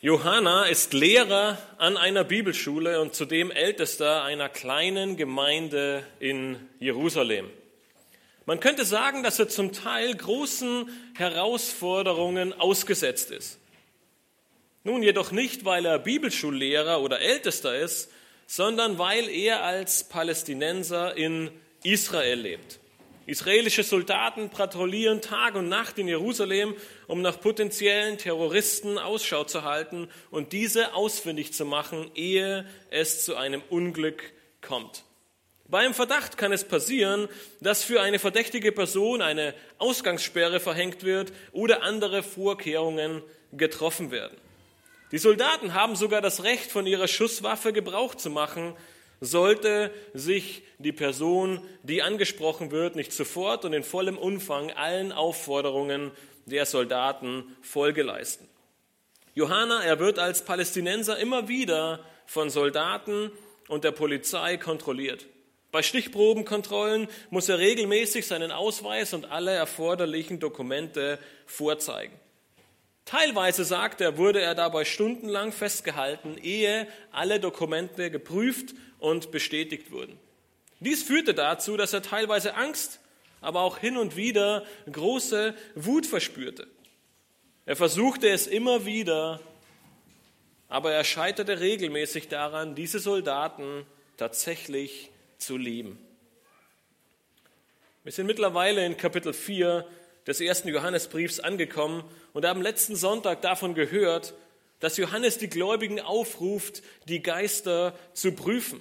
Johanna ist Lehrer an einer Bibelschule und zudem Ältester einer kleinen Gemeinde in Jerusalem. Man könnte sagen, dass er zum Teil großen Herausforderungen ausgesetzt ist. Nun jedoch nicht, weil er Bibelschullehrer oder Ältester ist, sondern weil er als Palästinenser in Israel lebt. Israelische Soldaten patrouillieren Tag und Nacht in Jerusalem, um nach potenziellen Terroristen Ausschau zu halten und diese ausfindig zu machen, ehe es zu einem Unglück kommt. Beim Verdacht kann es passieren, dass für eine verdächtige Person eine Ausgangssperre verhängt wird oder andere Vorkehrungen getroffen werden. Die Soldaten haben sogar das Recht, von ihrer Schusswaffe Gebrauch zu machen, sollte sich die Person, die angesprochen wird, nicht sofort und in vollem Umfang allen Aufforderungen der Soldaten Folge leisten. Johanna, er wird als Palästinenser immer wieder von Soldaten und der Polizei kontrolliert. Bei Stichprobenkontrollen muss er regelmäßig seinen Ausweis und alle erforderlichen Dokumente vorzeigen. Teilweise, sagt er, wurde er dabei stundenlang festgehalten, ehe alle Dokumente geprüft und bestätigt wurden. Dies führte dazu, dass er teilweise Angst, aber auch hin und wieder große Wut verspürte. Er versuchte es immer wieder, aber er scheiterte regelmäßig daran, diese Soldaten tatsächlich zu lieben. Wir sind mittlerweile in Kapitel 4 des ersten Johannesbriefs angekommen und haben letzten Sonntag davon gehört, dass Johannes die Gläubigen aufruft, die Geister zu prüfen.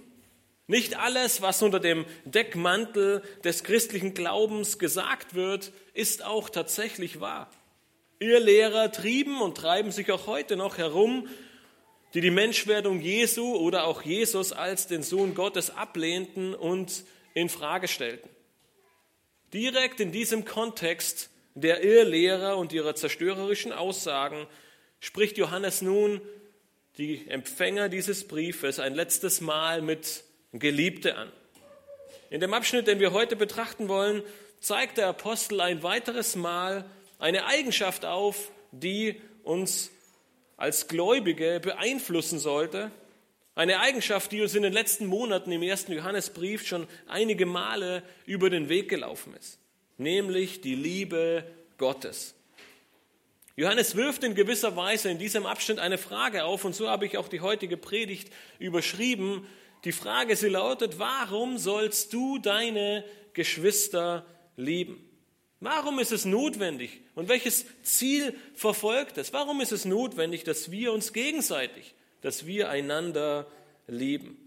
Nicht alles, was unter dem Deckmantel des christlichen Glaubens gesagt wird, ist auch tatsächlich wahr. Ihr Lehrer trieben und treiben sich auch heute noch herum, die die Menschwerdung Jesu oder auch Jesus als den Sohn Gottes ablehnten und in Frage stellten. Direkt in diesem Kontext der Irrlehrer und ihrer zerstörerischen Aussagen spricht Johannes nun die Empfänger dieses Briefes ein letztes Mal mit Geliebte an. In dem Abschnitt, den wir heute betrachten wollen, zeigt der Apostel ein weiteres Mal eine Eigenschaft auf, die uns als Gläubige beeinflussen sollte. Eine Eigenschaft, die uns in den letzten Monaten im ersten Johannesbrief schon einige Male über den Weg gelaufen ist, nämlich die Liebe Gottes. Johannes wirft in gewisser Weise in diesem Abschnitt eine Frage auf und so habe ich auch die heutige Predigt überschrieben, die Frage, sie lautet, warum sollst du deine Geschwister lieben? Warum ist es notwendig und welches Ziel verfolgt es? Warum ist es notwendig, dass wir uns gegenseitig, dass wir einander lieben?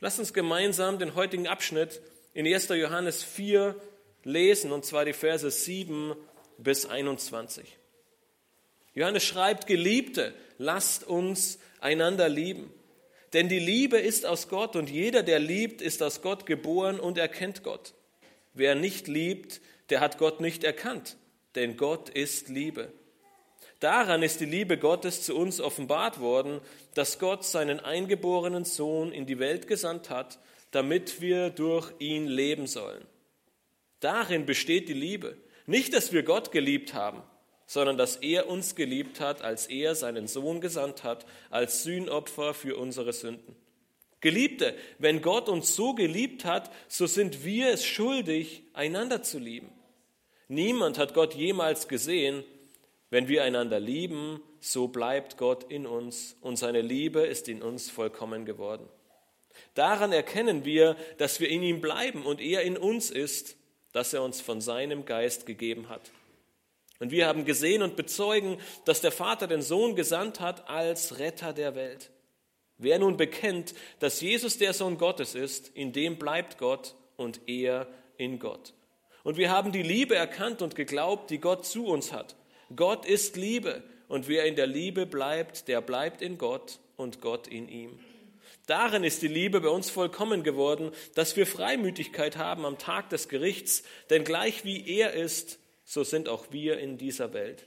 Lass uns gemeinsam den heutigen Abschnitt in 1. Johannes 4 lesen, und zwar die Verse 7 bis 21. Johannes schreibt, Geliebte, lasst uns einander lieben. Denn die Liebe ist aus Gott und jeder, der liebt, ist aus Gott geboren und erkennt Gott. Wer nicht liebt, der hat Gott nicht erkannt, denn Gott ist Liebe. Daran ist die Liebe Gottes zu uns offenbart worden, dass Gott seinen eingeborenen Sohn in die Welt gesandt hat, damit wir durch ihn leben sollen. Darin besteht die Liebe. Nicht, dass wir Gott geliebt haben, sondern dass er uns geliebt hat, als er seinen Sohn gesandt hat, als Sühnopfer für unsere Sünden. Geliebte, wenn Gott uns so geliebt hat, so sind wir es schuldig, einander zu lieben. Niemand hat Gott jemals gesehen. Wenn wir einander lieben, so bleibt Gott in uns und seine Liebe ist in uns vollkommen geworden. Daran erkennen wir, dass wir in ihm bleiben und er in uns ist, dass er uns von seinem Geist gegeben hat. Und wir haben gesehen und bezeugen, dass der Vater den Sohn gesandt hat als Retter der Welt. Wer nun bekennt, dass Jesus der Sohn Gottes ist, in dem bleibt Gott und er in Gott. Und wir haben die Liebe erkannt und geglaubt, die Gott zu uns hat. Gott ist Liebe und wer in der Liebe bleibt, der bleibt in Gott und Gott in ihm. Darin ist die Liebe bei uns vollkommen geworden, dass wir Freimütigkeit haben am Tag des Gerichts, denn gleich wie er ist, so sind auch wir in dieser Welt.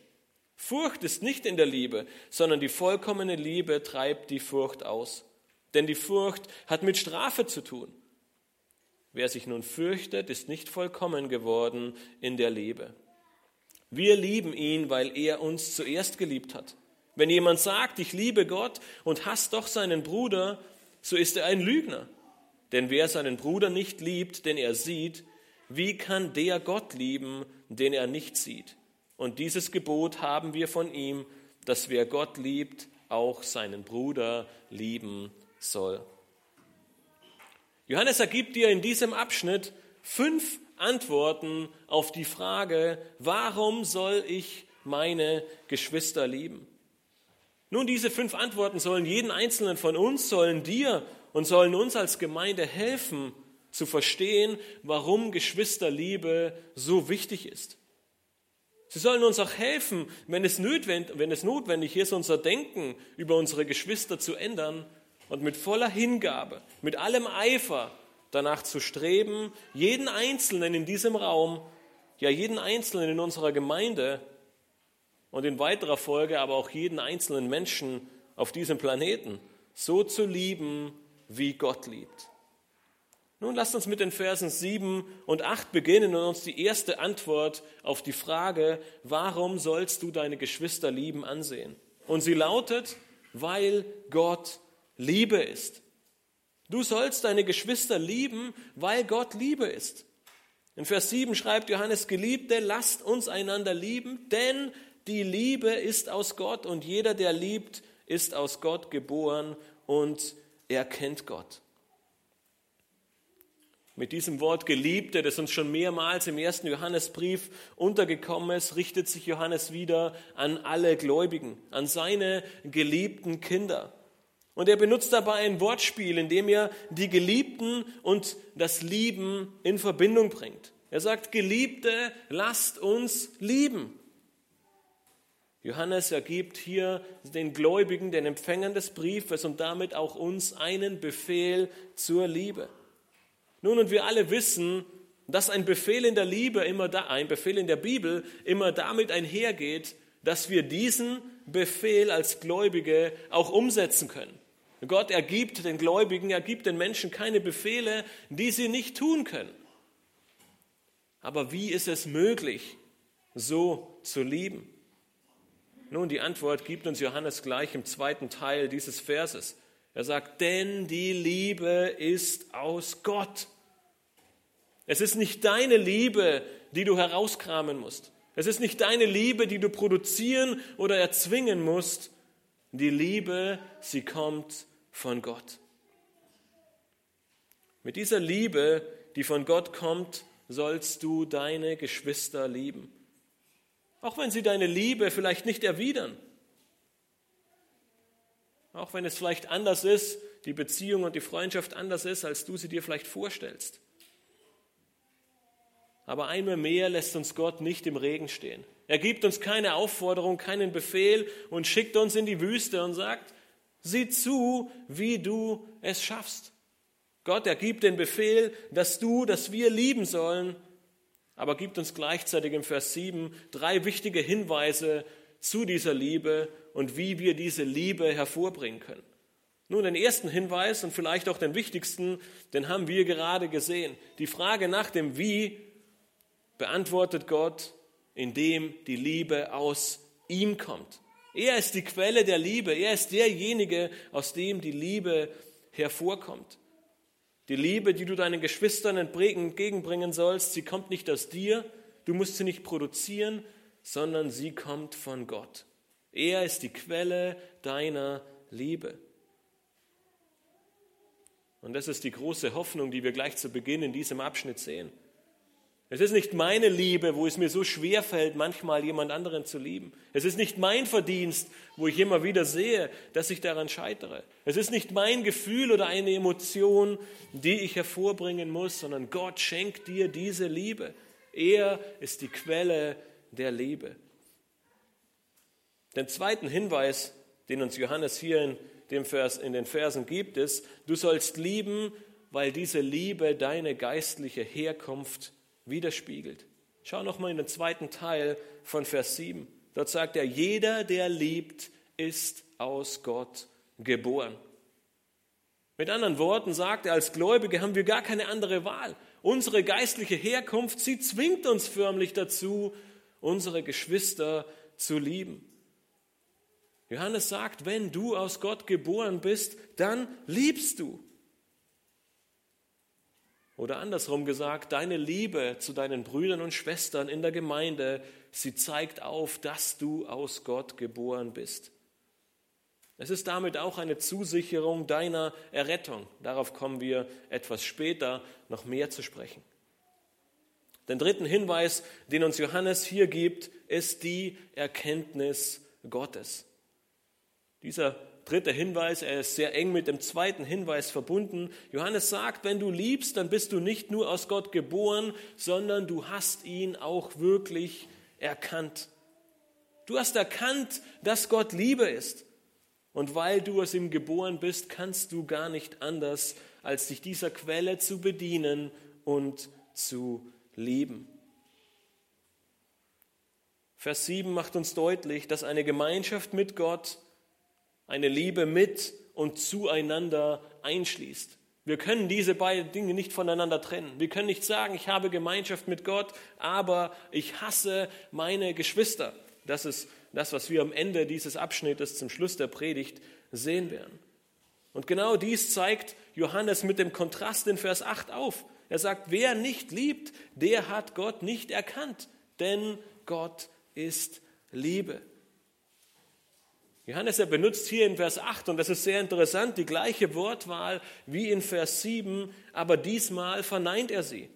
Furcht ist nicht in der Liebe, sondern die vollkommene Liebe treibt die Furcht aus. Denn die Furcht hat mit Strafe zu tun. Wer sich nun fürchtet, ist nicht vollkommen geworden in der Liebe. Wir lieben ihn, weil er uns zuerst geliebt hat. Wenn jemand sagt, ich liebe Gott und hasst doch seinen Bruder, so ist er ein Lügner. Denn wer seinen Bruder nicht liebt, den er sieht, wie kann der Gott lieben, den er nicht sieht? Und dieses Gebot haben wir von ihm, dass wer Gott liebt, auch seinen Bruder lieben soll. Johannes ergibt dir in diesem Abschnitt fünf Antworten auf die Frage, warum soll ich meine Geschwister lieben? Nun, diese fünf Antworten sollen jeden einzelnen von uns, sollen dir und sollen uns als Gemeinde helfen zu verstehen, warum Geschwisterliebe so wichtig ist. Sie sollen uns auch helfen, wenn es, notwendig, wenn es notwendig ist, unser Denken über unsere Geschwister zu ändern und mit voller Hingabe, mit allem Eifer danach zu streben, jeden Einzelnen in diesem Raum, ja jeden Einzelnen in unserer Gemeinde und in weiterer Folge aber auch jeden einzelnen Menschen auf diesem Planeten so zu lieben, wie Gott liebt. Nun lasst uns mit den Versen 7 und 8 beginnen und uns die erste Antwort auf die Frage, warum sollst du deine Geschwister lieben, ansehen. Und sie lautet, weil Gott Liebe ist. Du sollst deine Geschwister lieben, weil Gott Liebe ist. In Vers 7 schreibt Johannes, Geliebte, lasst uns einander lieben, denn die Liebe ist aus Gott und jeder, der liebt, ist aus Gott geboren und er kennt Gott. Mit diesem Wort Geliebte, das uns schon mehrmals im ersten Johannesbrief untergekommen ist, richtet sich Johannes wieder an alle Gläubigen, an seine geliebten Kinder. Und er benutzt dabei ein Wortspiel, in dem er die Geliebten und das Lieben in Verbindung bringt. Er sagt, Geliebte, lasst uns lieben. Johannes ergibt hier den Gläubigen, den Empfängern des Briefes und damit auch uns einen Befehl zur Liebe. Nun, und wir alle wissen, dass ein Befehl in der Liebe immer da, ein Befehl in der Bibel immer damit einhergeht, dass wir diesen Befehl als Gläubige auch umsetzen können. Gott ergibt den Gläubigen, er gibt den Menschen keine Befehle, die sie nicht tun können. Aber wie ist es möglich, so zu lieben? Nun, die Antwort gibt uns Johannes gleich im zweiten Teil dieses Verses. Er sagt, denn die Liebe ist aus Gott. Es ist nicht deine Liebe, die du herauskramen musst. Es ist nicht deine Liebe, die du produzieren oder erzwingen musst. Die Liebe, sie kommt von Gott. Mit dieser Liebe, die von Gott kommt, sollst du deine Geschwister lieben. Auch wenn sie deine Liebe vielleicht nicht erwidern. Auch wenn es vielleicht anders ist, die Beziehung und die Freundschaft anders ist, als du sie dir vielleicht vorstellst. Aber einmal mehr lässt uns Gott nicht im Regen stehen. Er gibt uns keine Aufforderung, keinen Befehl und schickt uns in die Wüste und sagt, Sieh zu, wie du es schaffst. Gott ergibt den Befehl, dass du, dass wir lieben sollen, aber gibt uns gleichzeitig im Vers 7 drei wichtige Hinweise zu dieser Liebe und wie wir diese Liebe hervorbringen können. Nun, den ersten Hinweis und vielleicht auch den wichtigsten, den haben wir gerade gesehen. Die Frage nach dem Wie beantwortet Gott, indem die Liebe aus ihm kommt. Er ist die Quelle der Liebe. Er ist derjenige, aus dem die Liebe hervorkommt. Die Liebe, die du deinen Geschwistern entgegenbringen sollst, sie kommt nicht aus dir, du musst sie nicht produzieren, sondern sie kommt von Gott. Er ist die Quelle deiner Liebe. Und das ist die große Hoffnung, die wir gleich zu Beginn in diesem Abschnitt sehen. Es ist nicht meine Liebe, wo es mir so schwer fällt, manchmal jemand anderen zu lieben. Es ist nicht mein Verdienst, wo ich immer wieder sehe, dass ich daran scheitere. Es ist nicht mein Gefühl oder eine Emotion, die ich hervorbringen muss, sondern Gott schenkt dir diese Liebe. Er ist die Quelle der Liebe. Den zweiten Hinweis, den uns Johannes hier in, dem Vers, in den Versen gibt, ist, du sollst lieben, weil diese Liebe deine geistliche Herkunft widerspiegelt. Schau nochmal in den zweiten Teil von Vers 7. Dort sagt er, jeder, der liebt, ist aus Gott geboren. Mit anderen Worten sagt er, als Gläubige haben wir gar keine andere Wahl. Unsere geistliche Herkunft, sie zwingt uns förmlich dazu, unsere Geschwister zu lieben. Johannes sagt, wenn du aus Gott geboren bist, dann liebst du. Oder andersrum gesagt, deine Liebe zu deinen Brüdern und Schwestern in der Gemeinde, sie zeigt auf, dass du aus Gott geboren bist. Es ist damit auch eine Zusicherung deiner Errettung. Darauf kommen wir etwas später noch mehr zu sprechen. Den dritten Hinweis, den uns Johannes hier gibt, ist die Erkenntnis Gottes. Dieser dritte Hinweis, er ist sehr eng mit dem zweiten Hinweis verbunden. Johannes sagt, wenn du liebst, dann bist du nicht nur aus Gott geboren, sondern du hast ihn auch wirklich erkannt. Du hast erkannt, dass Gott Liebe ist. Und weil du aus ihm geboren bist, kannst du gar nicht anders, als dich dieser Quelle zu bedienen und zu lieben. Vers 7 macht uns deutlich, dass eine Gemeinschaft mit Gott eine Liebe mit und zueinander einschließt. Wir können diese beiden Dinge nicht voneinander trennen. Wir können nicht sagen, ich habe Gemeinschaft mit Gott, aber ich hasse meine Geschwister. Das ist das, was wir am Ende dieses Abschnittes zum Schluss der Predigt sehen werden. Und genau dies zeigt Johannes mit dem Kontrast in Vers 8 auf. Er sagt, wer nicht liebt, der hat Gott nicht erkannt, denn Gott ist Liebe. Johannes, er benutzt hier in Vers 8, und das ist sehr interessant, die gleiche Wortwahl wie in Vers 7, aber diesmal verneint er sie.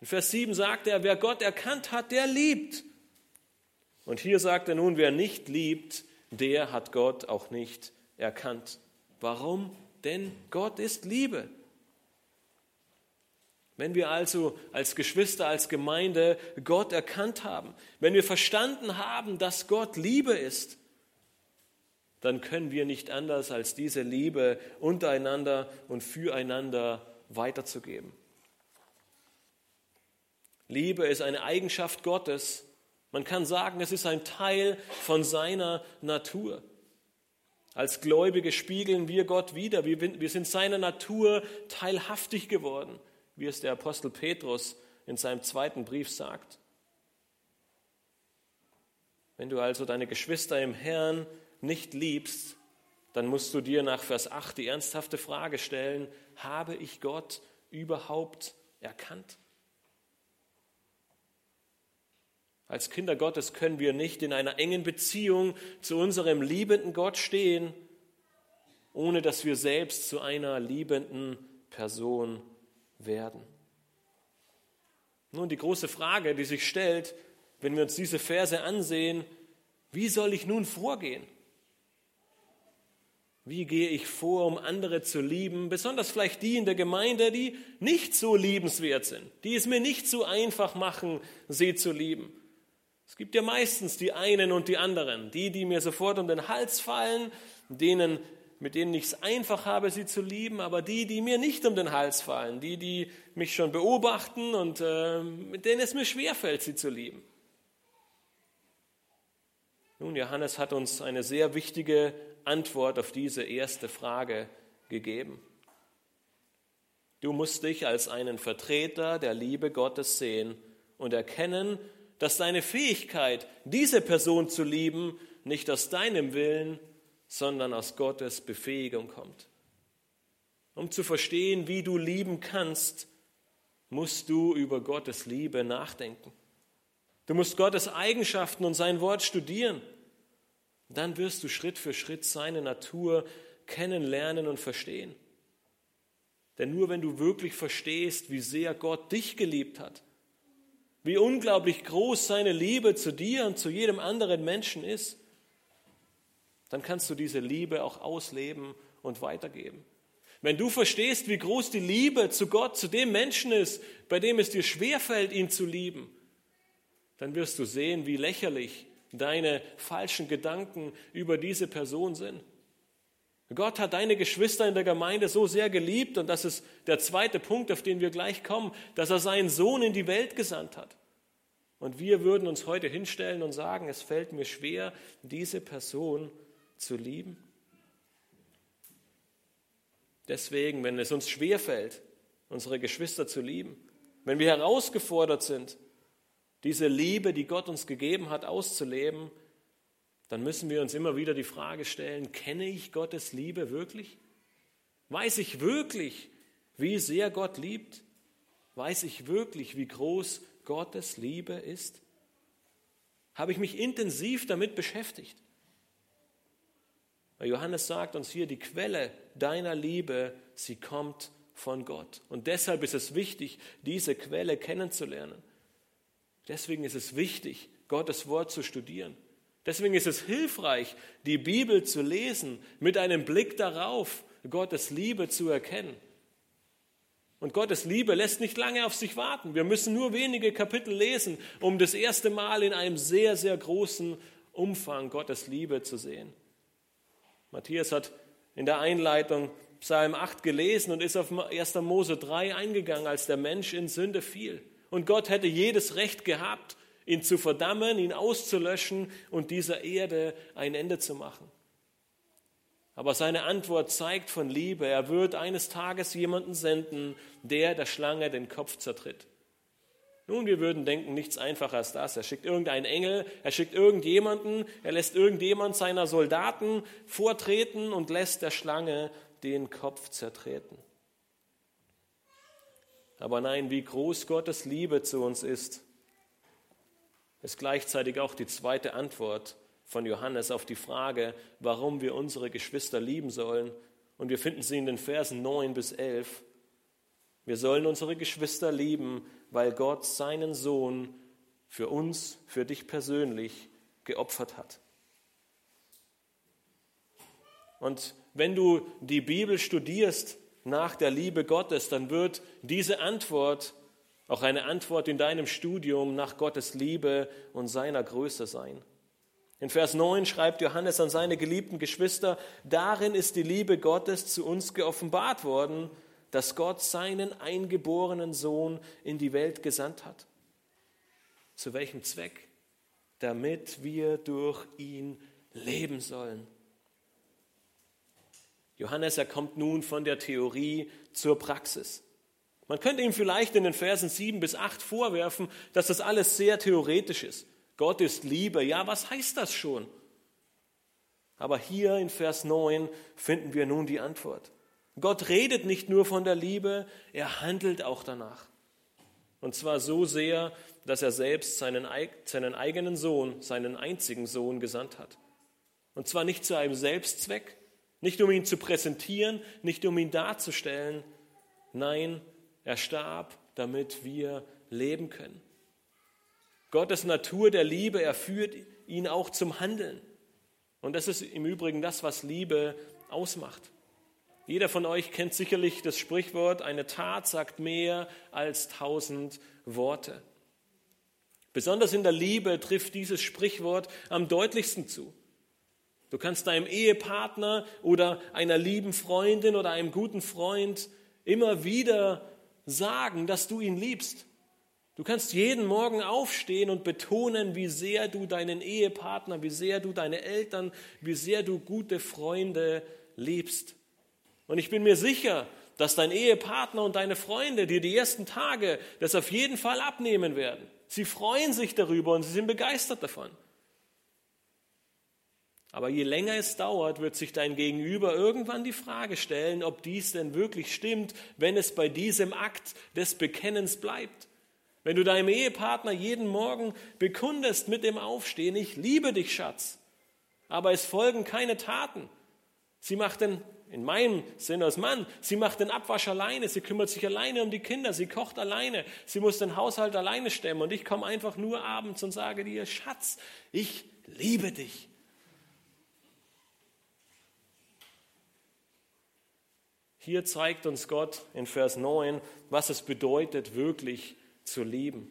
In Vers 7 sagt er, wer Gott erkannt hat, der liebt. Und hier sagt er nun, wer nicht liebt, der hat Gott auch nicht erkannt. Warum? Denn Gott ist Liebe. Wenn wir also als Geschwister, als Gemeinde Gott erkannt haben, wenn wir verstanden haben, dass Gott Liebe ist, dann können wir nicht anders, als diese Liebe untereinander und füreinander weiterzugeben. Liebe ist eine Eigenschaft Gottes, man kann sagen, es ist ein Teil von seiner Natur. Als Gläubige spiegeln wir Gott wieder. Wir sind seiner Natur teilhaftig geworden, wie es der Apostel Petrus in seinem zweiten Brief sagt. Wenn du also deine Geschwister im Herrn nicht liebst, dann musst du dir nach Vers 8 die ernsthafte Frage stellen, habe ich Gott überhaupt erkannt? Als Kinder Gottes können wir nicht in einer engen Beziehung zu unserem liebenden Gott stehen, ohne dass wir selbst zu einer liebenden Person werden. Nun, die große Frage, die sich stellt, wenn wir uns diese Verse ansehen, wie soll ich nun vorgehen? Wie gehe ich vor, um andere zu lieben, besonders vielleicht die in der Gemeinde, die nicht so liebenswert sind, die es mir nicht so einfach machen, sie zu lieben? Es gibt ja meistens die einen und die anderen, die, die mir sofort um den Hals fallen, denen, mit denen ich es einfach habe, sie zu lieben, aber die, die mir nicht um den Hals fallen, die, die mich schon beobachten und äh, mit denen es mir schwerfällt, sie zu lieben. Nun, Johannes hat uns eine sehr wichtige Antwort auf diese erste Frage gegeben. Du musst dich als einen Vertreter der Liebe Gottes sehen und erkennen, dass deine Fähigkeit, diese Person zu lieben, nicht aus deinem Willen, sondern aus Gottes Befähigung kommt. Um zu verstehen, wie du lieben kannst, musst du über Gottes Liebe nachdenken. Du musst Gottes Eigenschaften und sein Wort studieren. Dann wirst du Schritt für Schritt seine Natur kennenlernen und verstehen. Denn nur wenn du wirklich verstehst, wie sehr Gott dich geliebt hat, wie unglaublich groß seine Liebe zu dir und zu jedem anderen Menschen ist, dann kannst du diese Liebe auch ausleben und weitergeben. Wenn du verstehst, wie groß die Liebe zu Gott, zu dem Menschen ist, bei dem es dir schwerfällt, ihn zu lieben, dann wirst du sehen, wie lächerlich deine falschen Gedanken über diese Person sind. Gott hat deine Geschwister in der Gemeinde so sehr geliebt, und das ist der zweite Punkt, auf den wir gleich kommen, dass er seinen Sohn in die Welt gesandt hat. Und wir würden uns heute hinstellen und sagen, es fällt mir schwer, diese Person zu lieben. Deswegen, wenn es uns schwer fällt, unsere Geschwister zu lieben, wenn wir herausgefordert sind, diese Liebe, die Gott uns gegeben hat, auszuleben, dann müssen wir uns immer wieder die Frage stellen, kenne ich Gottes Liebe wirklich? Weiß ich wirklich, wie sehr Gott liebt? Weiß ich wirklich, wie groß Gottes Liebe ist? Habe ich mich intensiv damit beschäftigt? Weil Johannes sagt uns hier, die Quelle deiner Liebe, sie kommt von Gott. Und deshalb ist es wichtig, diese Quelle kennenzulernen. Deswegen ist es wichtig, Gottes Wort zu studieren. Deswegen ist es hilfreich, die Bibel zu lesen, mit einem Blick darauf, Gottes Liebe zu erkennen. Und Gottes Liebe lässt nicht lange auf sich warten. Wir müssen nur wenige Kapitel lesen, um das erste Mal in einem sehr, sehr großen Umfang Gottes Liebe zu sehen. Matthias hat in der Einleitung Psalm 8 gelesen und ist auf 1. Mose 3 eingegangen, als der Mensch in Sünde fiel. Und Gott hätte jedes Recht gehabt, ihn zu verdammen, ihn auszulöschen und dieser Erde ein Ende zu machen. Aber seine Antwort zeigt von Liebe. Er wird eines Tages jemanden senden, der der Schlange den Kopf zertritt. Nun, wir würden denken, nichts einfacher als das. Er schickt irgendeinen Engel, er schickt irgendjemanden, er lässt irgendjemand seiner Soldaten vortreten und lässt der Schlange den Kopf zertreten. Aber nein, wie groß Gottes Liebe zu uns ist, ist gleichzeitig auch die zweite Antwort von Johannes auf die Frage, warum wir unsere Geschwister lieben sollen. Und wir finden sie in den Versen 9 bis 11. Wir sollen unsere Geschwister lieben, weil Gott seinen Sohn für uns, für dich persönlich geopfert hat. Und wenn du die Bibel studierst nach der Liebe Gottes, dann wird diese Antwort auch eine Antwort in deinem Studium nach Gottes Liebe und seiner Größe sein. In Vers 9 schreibt Johannes an seine geliebten Geschwister, darin ist die Liebe Gottes zu uns geoffenbart worden, dass Gott seinen eingeborenen Sohn in die Welt gesandt hat. Zu welchem Zweck? Damit wir durch ihn leben sollen. Johannes, er kommt nun von der Theorie zur Praxis. Man könnte ihm vielleicht in den Versen 7 bis 8 vorwerfen, dass das alles sehr theoretisch ist. Gott ist Liebe. Ja, was heißt das schon? Aber hier in Vers 9 finden wir nun die Antwort. Gott redet nicht nur von der Liebe, er handelt auch danach. Und zwar so sehr, dass er selbst seinen, seinen eigenen Sohn, seinen einzigen Sohn gesandt hat. Und zwar nicht zu einem Selbstzweck, nicht um ihn zu präsentieren, nicht um ihn darzustellen. Nein, er starb, damit wir leben können. Gottes Natur der Liebe, er führt ihn auch zum Handeln. Und das ist im Übrigen das, was Liebe ausmacht. Jeder von euch kennt sicherlich das Sprichwort, eine Tat sagt mehr als tausend Worte. Besonders in der Liebe trifft dieses Sprichwort am deutlichsten zu. Du kannst deinem Ehepartner oder einer lieben Freundin oder einem guten Freund immer wieder sagen, dass du ihn liebst. Du kannst jeden Morgen aufstehen und betonen, wie sehr du deinen Ehepartner, wie sehr du deine Eltern, wie sehr du gute Freunde liebst. Und ich bin mir sicher, dass dein Ehepartner und deine Freunde dir die ersten Tage das auf jeden Fall abnehmen werden. Sie freuen sich darüber und sie sind begeistert davon. Aber je länger es dauert, wird sich dein Gegenüber irgendwann die Frage stellen, ob dies denn wirklich stimmt, wenn es bei diesem Akt des Bekennens bleibt. Wenn du deinem Ehepartner jeden Morgen bekundest mit dem Aufstehen, ich liebe dich, Schatz, aber es folgen keine Taten. Sie macht den, in meinem Sinne als Mann, sie macht den Abwasch alleine, sie kümmert sich alleine um die Kinder, sie kocht alleine, sie muss den Haushalt alleine stemmen und ich komme einfach nur abends und sage dir, Schatz, ich liebe dich. Hier zeigt uns Gott in Vers 9, was es bedeutet, wirklich zu lieben.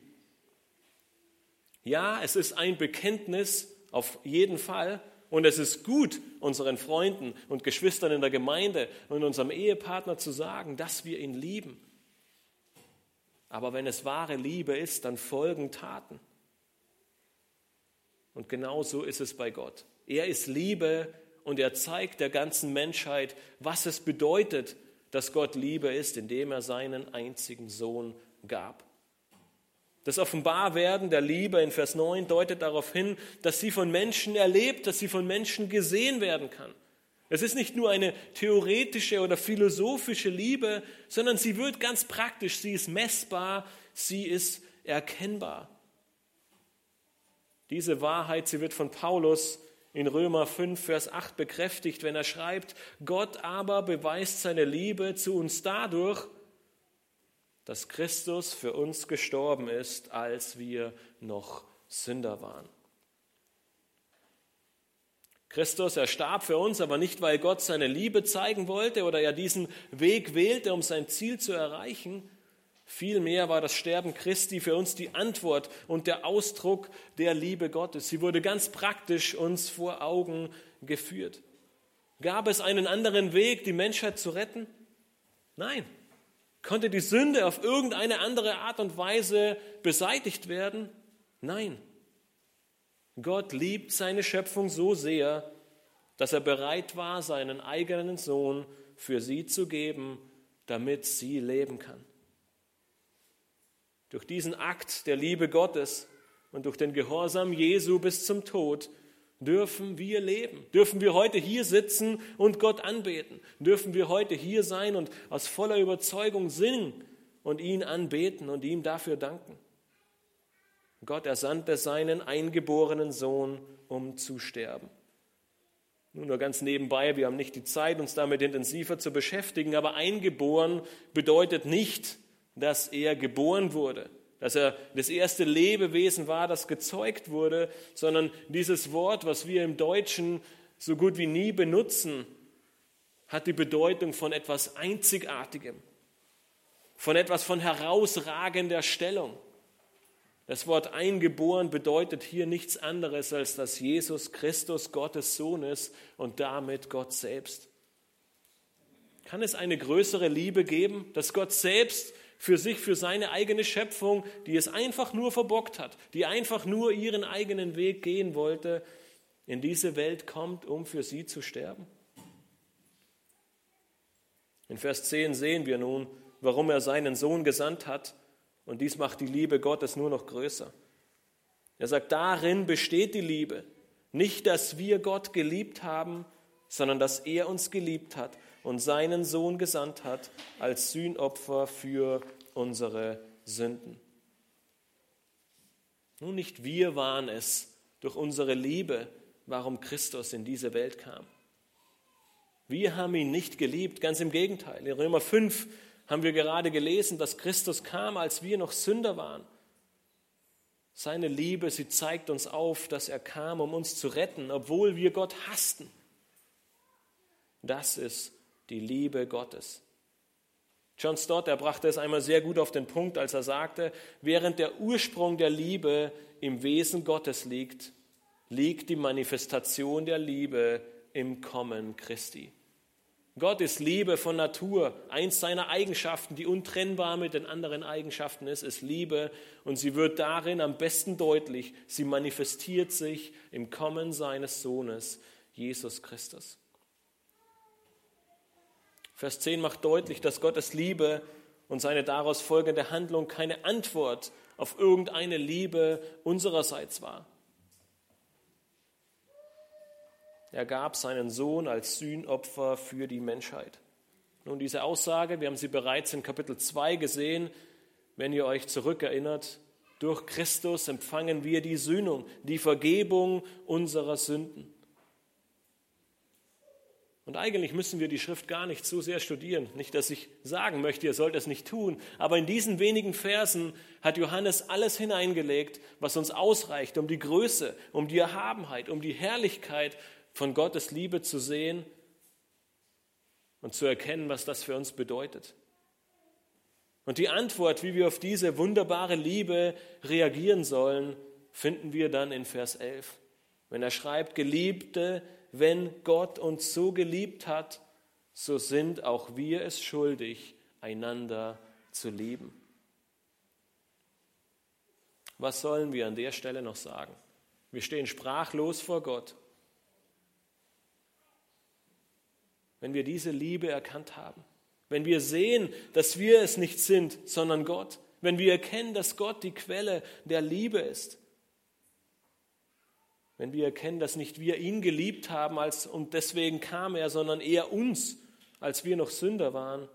Ja, es ist ein Bekenntnis auf jeden Fall und es ist gut, unseren Freunden und Geschwistern in der Gemeinde und unserem Ehepartner zu sagen, dass wir ihn lieben. Aber wenn es wahre Liebe ist, dann folgen Taten. Und genau so ist es bei Gott. Er ist Liebe und er zeigt der ganzen Menschheit, was es bedeutet, dass Gott Liebe ist, indem er seinen einzigen Sohn gab. Das Offenbarwerden der Liebe in Vers 9 deutet darauf hin, dass sie von Menschen erlebt, dass sie von Menschen gesehen werden kann. Es ist nicht nur eine theoretische oder philosophische Liebe, sondern sie wird ganz praktisch, sie ist messbar, sie ist erkennbar. Diese Wahrheit, sie wird von Paulus in Römer 5, Vers 8 bekräftigt, wenn er schreibt, Gott aber beweist seine Liebe zu uns dadurch, dass Christus für uns gestorben ist, als wir noch Sünder waren. Christus, er starb für uns, aber nicht, weil Gott seine Liebe zeigen wollte oder er diesen Weg wählte, um sein Ziel zu erreichen. Vielmehr war das Sterben Christi für uns die Antwort und der Ausdruck der Liebe Gottes. Sie wurde ganz praktisch uns vor Augen geführt. Gab es einen anderen Weg, die Menschheit zu retten? Nein. Konnte die Sünde auf irgendeine andere Art und Weise beseitigt werden? Nein. Gott liebt seine Schöpfung so sehr, dass er bereit war, seinen eigenen Sohn für sie zu geben, damit sie leben kann. Durch diesen Akt der Liebe Gottes und durch den Gehorsam Jesu bis zum Tod dürfen wir leben, dürfen wir heute hier sitzen und Gott anbeten, dürfen wir heute hier sein und aus voller Überzeugung singen und ihn anbeten und ihm dafür danken. Gott ersandte seinen eingeborenen Sohn, um zu sterben. Nun nur ganz nebenbei, wir haben nicht die Zeit, uns damit intensiver zu beschäftigen, aber eingeboren bedeutet nicht, dass er geboren wurde, dass er das erste Lebewesen war, das gezeugt wurde, sondern dieses Wort, was wir im Deutschen so gut wie nie benutzen, hat die Bedeutung von etwas Einzigartigem, von etwas von herausragender Stellung. Das Wort eingeboren bedeutet hier nichts anderes, als dass Jesus Christus Gottes Sohn ist und damit Gott selbst. Kann es eine größere Liebe geben, dass Gott selbst für sich, für seine eigene Schöpfung, die es einfach nur verbockt hat, die einfach nur ihren eigenen Weg gehen wollte, in diese Welt kommt, um für sie zu sterben? In Vers 10 sehen wir nun, warum er seinen Sohn gesandt hat, und dies macht die Liebe Gottes nur noch größer. Er sagt, darin besteht die Liebe, nicht, dass wir Gott geliebt haben, sondern dass er uns geliebt hat und seinen Sohn gesandt hat als Sühnopfer für unsere Sünden. Nun, nicht wir waren es durch unsere Liebe, warum Christus in diese Welt kam. Wir haben ihn nicht geliebt, ganz im Gegenteil. In Römer 5 haben wir gerade gelesen, dass Christus kam, als wir noch Sünder waren. Seine Liebe, sie zeigt uns auf, dass er kam, um uns zu retten, obwohl wir Gott hassten. Das ist die Liebe Gottes. John Stott, er brachte es einmal sehr gut auf den Punkt, als er sagte, während der Ursprung der Liebe im Wesen Gottes liegt, liegt die Manifestation der Liebe im Kommen Christi. Gott ist Liebe von Natur. Eins seiner Eigenschaften, die untrennbar mit den anderen Eigenschaften ist, ist Liebe. Und sie wird darin am besten deutlich. Sie manifestiert sich im Kommen seines Sohnes, Jesus Christus. Vers 10 macht deutlich, dass Gottes Liebe und seine daraus folgende Handlung keine Antwort auf irgendeine Liebe unsererseits war. Er gab seinen Sohn als Sühnopfer für die Menschheit. Nun, diese Aussage, wir haben sie bereits in Kapitel 2 gesehen, wenn ihr euch zurückerinnert, durch Christus empfangen wir die Sühnung, die Vergebung unserer Sünden. Und eigentlich müssen wir die Schrift gar nicht so sehr studieren. Nicht, dass ich sagen möchte, ihr sollt es nicht tun, aber in diesen wenigen Versen hat Johannes alles hineingelegt, was uns ausreicht, um die Größe, um die Erhabenheit, um die Herrlichkeit von Gottes Liebe zu sehen und zu erkennen, was das für uns bedeutet. Und die Antwort, wie wir auf diese wunderbare Liebe reagieren sollen, finden wir dann in Vers 11. Wenn er schreibt, Geliebte, wenn Gott uns so geliebt hat, so sind auch wir es schuldig, einander zu lieben. Was sollen wir an der Stelle noch sagen? Wir stehen sprachlos vor Gott. Wenn wir diese Liebe erkannt haben, wenn wir sehen, dass wir es nicht sind, sondern Gott, wenn wir erkennen, dass Gott die Quelle der Liebe ist. Wenn wir erkennen, dass nicht wir ihn geliebt haben als, und deswegen kam er, sondern er uns, als wir noch Sünder waren,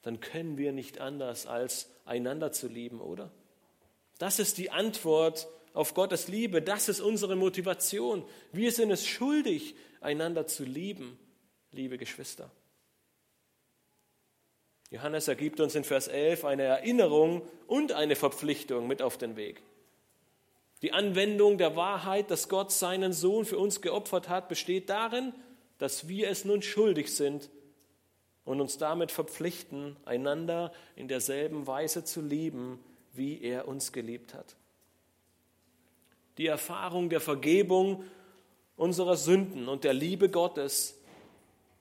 dann können wir nicht anders, als einander zu lieben, oder? Das ist die Antwort auf Gottes Liebe. Das ist unsere Motivation. Wir sind es schuldig, einander zu lieben, liebe Geschwister. Johannes ergibt uns in Vers 11 eine Erinnerung und eine Verpflichtung mit auf den Weg. Die Anwendung der Wahrheit, dass Gott seinen Sohn für uns geopfert hat, besteht darin, dass wir es nun schuldig sind und uns damit verpflichten, einander in derselben Weise zu lieben, wie er uns geliebt hat. Die Erfahrung der Vergebung unserer Sünden und der Liebe Gottes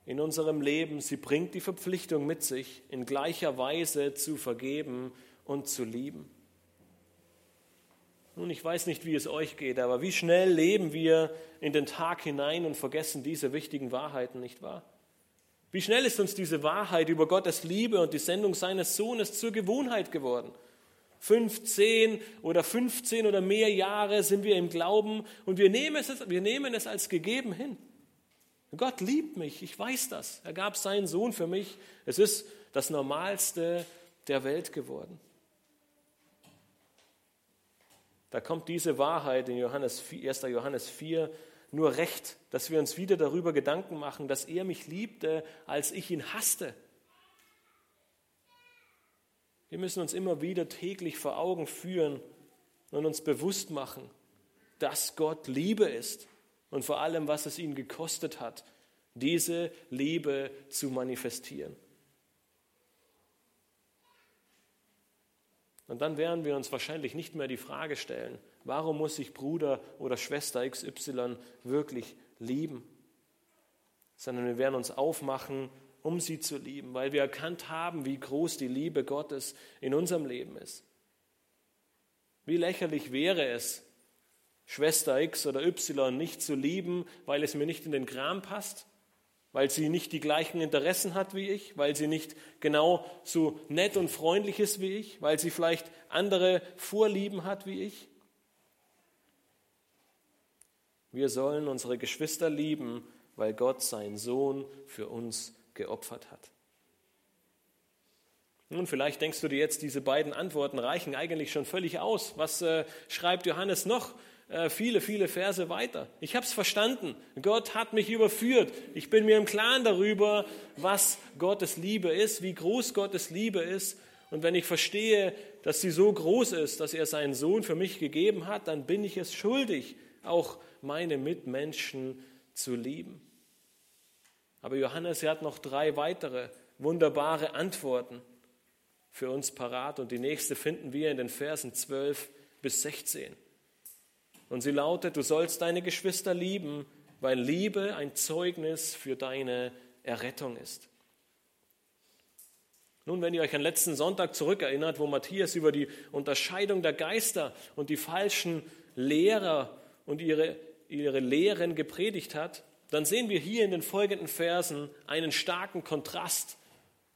in unserem Leben, sie bringt die Verpflichtung mit sich, in gleicher Weise zu vergeben und zu lieben. Nun, ich weiß nicht, wie es euch geht, aber wie schnell leben wir in den Tag hinein und vergessen diese wichtigen Wahrheiten, nicht wahr? Wie schnell ist uns diese Wahrheit über Gottes Liebe und die Sendung seines Sohnes zur Gewohnheit geworden? 15 oder 15 oder mehr Jahre sind wir im Glauben und wir nehmen es, wir nehmen es als gegeben hin. Gott liebt mich, ich weiß das. Er gab seinen Sohn für mich. Es ist das Normalste der Welt geworden. Da kommt diese Wahrheit in Johannes 4, 1. Johannes 4 nur recht, dass wir uns wieder darüber Gedanken machen, dass er mich liebte, als ich ihn hasste. Wir müssen uns immer wieder täglich vor Augen führen und uns bewusst machen, dass Gott Liebe ist und vor allem, was es ihn gekostet hat, diese Liebe zu manifestieren. Und dann werden wir uns wahrscheinlich nicht mehr die Frage stellen, warum muss ich Bruder oder Schwester XY wirklich lieben? Sondern wir werden uns aufmachen, um sie zu lieben, weil wir erkannt haben, wie groß die Liebe Gottes in unserem Leben ist. Wie lächerlich wäre es, Schwester X oder Y nicht zu lieben, weil es mir nicht in den Kram passt, weil sie nicht die gleichen Interessen hat wie ich, weil sie nicht genau so nett und freundlich ist wie ich, weil sie vielleicht andere Vorlieben hat wie ich. Wir sollen unsere Geschwister lieben, weil Gott seinen Sohn für uns geopfert hat. Nun, vielleicht denkst du dir jetzt, diese beiden Antworten reichen eigentlich schon völlig aus. Was äh, schreibt Johannes noch? Äh, viele, viele Verse weiter. Ich habe es verstanden. Gott hat mich überführt. Ich bin mir im Klaren darüber, was Gottes Liebe ist, wie groß Gottes Liebe ist. Und wenn ich verstehe, dass sie so groß ist, dass er seinen Sohn für mich gegeben hat, dann bin ich es schuldig, auch meine Mitmenschen zu lieben. Aber Johannes, er hat noch drei weitere wunderbare Antworten für uns parat. Und die nächste finden wir in den Versen 12 bis 16. Und sie lautet, du sollst deine Geschwister lieben, weil Liebe ein Zeugnis für deine Errettung ist. Nun, wenn ihr euch an letzten Sonntag zurückerinnert, wo Matthias über die Unterscheidung der Geister und die falschen Lehrer und ihre, ihre Lehren gepredigt hat, dann sehen wir hier in den folgenden Versen einen starken Kontrast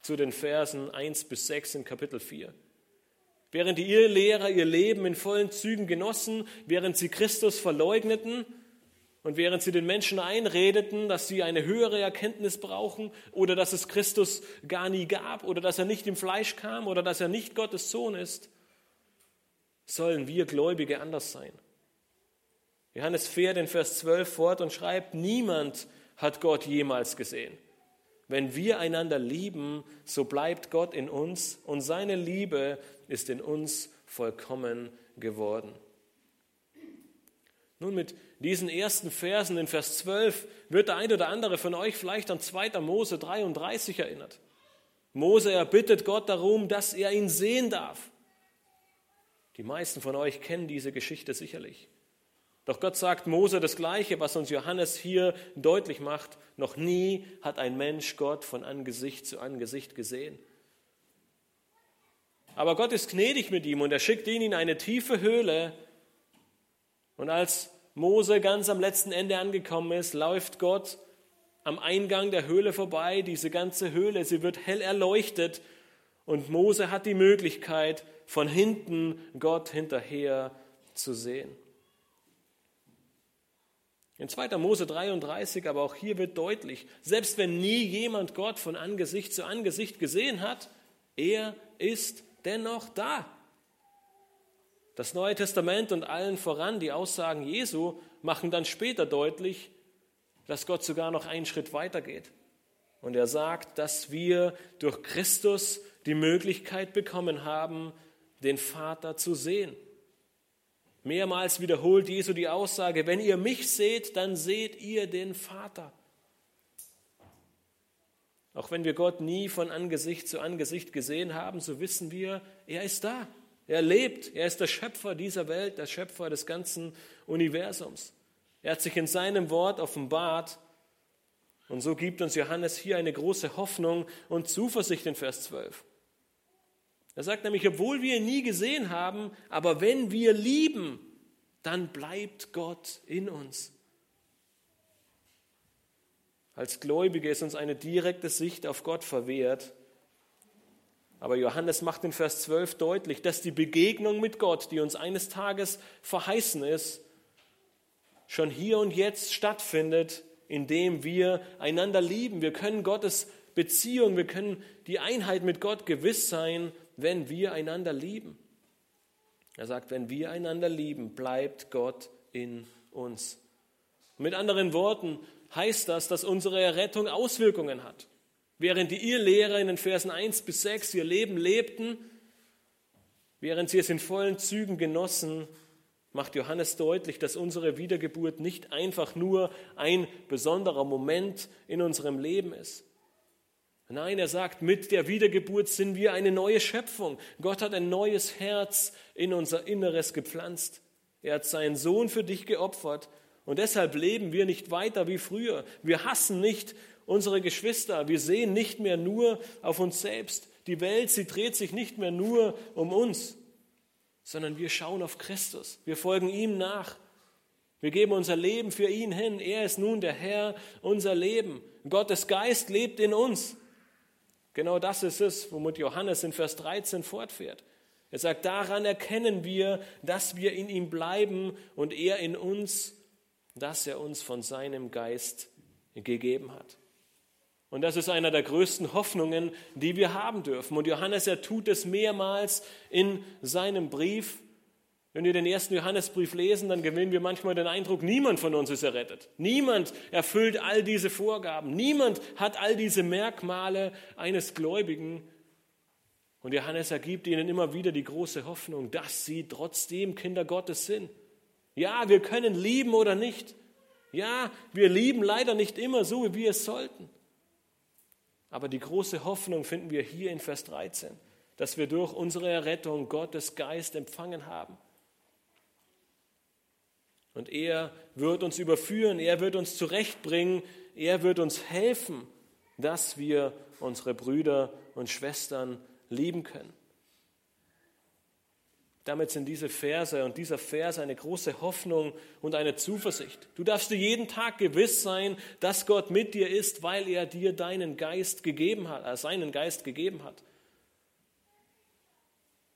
zu den Versen 1 bis 6 in Kapitel 4. Während die Irrlehrer ihr Leben in vollen Zügen genossen, während sie Christus verleugneten und während sie den Menschen einredeten, dass sie eine höhere Erkenntnis brauchen oder dass es Christus gar nie gab oder dass er nicht im Fleisch kam oder dass er nicht Gottes Sohn ist, sollen wir Gläubige anders sein. Johannes fährt in Vers 12 fort und schreibt, niemand hat Gott jemals gesehen. Wenn wir einander lieben, so bleibt Gott in uns und seine Liebe ist in uns vollkommen geworden. Nun, mit diesen ersten Versen in Vers 12 wird der ein oder andere von euch vielleicht an 2. Mose 33 erinnert. Mose erbittet Gott darum, dass er ihn sehen darf. Die meisten von euch kennen diese Geschichte sicherlich. Doch Gott sagt Mose das Gleiche, was uns Johannes hier deutlich macht. Noch nie hat ein Mensch Gott von Angesicht zu Angesicht gesehen. Aber Gott ist gnädig mit ihm und er schickt ihn in eine tiefe Höhle. Und als Mose ganz am letzten Ende angekommen ist, läuft Gott am Eingang der Höhle vorbei. Diese ganze Höhle, sie wird hell erleuchtet. Und Mose hat die Möglichkeit, von hinten Gott hinterher zu sehen. In 2. Mose 33, aber auch hier wird deutlich, selbst wenn nie jemand Gott von Angesicht zu Angesicht gesehen hat, er ist dennoch da. Das Neue Testament und allen voran die Aussagen Jesu machen dann später deutlich, dass Gott sogar noch einen Schritt weiter geht. Und er sagt, dass wir durch Christus die Möglichkeit bekommen haben, den Vater zu sehen. Mehrmals wiederholt Jesu die Aussage, wenn ihr mich seht, dann seht ihr den Vater. Auch wenn wir Gott nie von Angesicht zu Angesicht gesehen haben, so wissen wir, er ist da. Er lebt. Er ist der Schöpfer dieser Welt, der Schöpfer des ganzen Universums. Er hat sich in seinem Wort offenbart. Und so gibt uns Johannes hier eine große Hoffnung und Zuversicht in Vers 12. Er sagt nämlich, obwohl wir ihn nie gesehen haben, aber wenn wir lieben, dann bleibt Gott in uns. Als Gläubige ist uns eine direkte Sicht auf Gott verwehrt. Aber Johannes macht in Vers 12 deutlich, dass die Begegnung mit Gott, die uns eines Tages verheißen ist, schon hier und jetzt stattfindet, indem wir einander lieben. Wir können Gottes Beziehung, wir können die Einheit mit Gott gewiss sein, wenn wir einander lieben. Er sagt, wenn wir einander lieben, bleibt Gott in uns. Mit anderen Worten heißt das, dass unsere Errettung Auswirkungen hat. Während die Irrlehrer in den Versen 1 bis 6 ihr Leben lebten, während sie es in vollen Zügen genossen, macht Johannes deutlich, dass unsere Wiedergeburt nicht einfach nur ein besonderer Moment in unserem Leben ist. Nein, er sagt, mit der Wiedergeburt sind wir eine neue Schöpfung. Gott hat ein neues Herz in unser Inneres gepflanzt. Er hat seinen Sohn für dich geopfert und deshalb leben wir nicht weiter wie früher. Wir hassen nicht unsere Geschwister. Wir sehen nicht mehr nur auf uns selbst. Die Welt, sie dreht sich nicht mehr nur um uns, sondern wir schauen auf Christus. Wir folgen ihm nach. Wir geben unser Leben für ihn hin. Er ist nun der Herr, unser Leben. Gottes Geist lebt in uns. Genau das ist es, womit Johannes in Vers 13 fortfährt. Er sagt, daran erkennen wir, dass wir in ihm bleiben und er in uns, dass er uns von seinem Geist gegeben hat. Und das ist einer der größten Hoffnungen, die wir haben dürfen. Und Johannes, er tut es mehrmals in seinem Brief. Wenn wir den ersten Johannesbrief lesen, dann gewinnen wir manchmal den Eindruck, niemand von uns ist errettet. Niemand erfüllt all diese Vorgaben. Niemand hat all diese Merkmale eines Gläubigen. Und Johannes ergibt ihnen immer wieder die große Hoffnung, dass sie trotzdem Kinder Gottes sind. Ja, wir können lieben oder nicht. Ja, wir lieben leider nicht immer so, wie wir es sollten. Aber die große Hoffnung finden wir hier in Vers 13, dass wir durch unsere Errettung Gottes Geist empfangen haben. Und er wird uns überführen, er wird uns zurechtbringen, er wird uns helfen, dass wir unsere Brüder und Schwestern lieben können. Damit sind diese Verse und dieser Vers eine große Hoffnung und eine Zuversicht. Du darfst dir jeden Tag gewiss sein, dass Gott mit dir ist, weil er dir deinen Geist gegeben hat, äh, seinen Geist gegeben hat.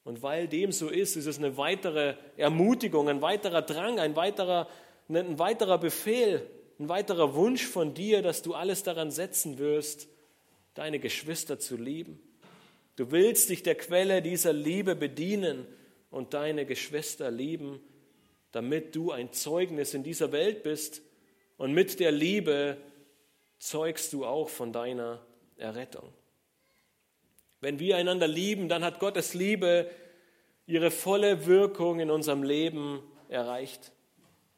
Und weil dem so ist, ist es eine weitere Ermutigung, ein weiterer Drang, ein weiterer, ein weiterer Befehl, ein weiterer Wunsch von dir, dass du alles daran setzen wirst, deine Geschwister zu lieben. Du willst dich der Quelle dieser Liebe bedienen und deine Geschwister lieben, damit du ein Zeugnis in dieser Welt bist und mit der Liebe zeugst du auch von deiner Errettung. Wenn wir einander lieben, dann hat Gottes Liebe ihre volle Wirkung in unserem Leben erreicht.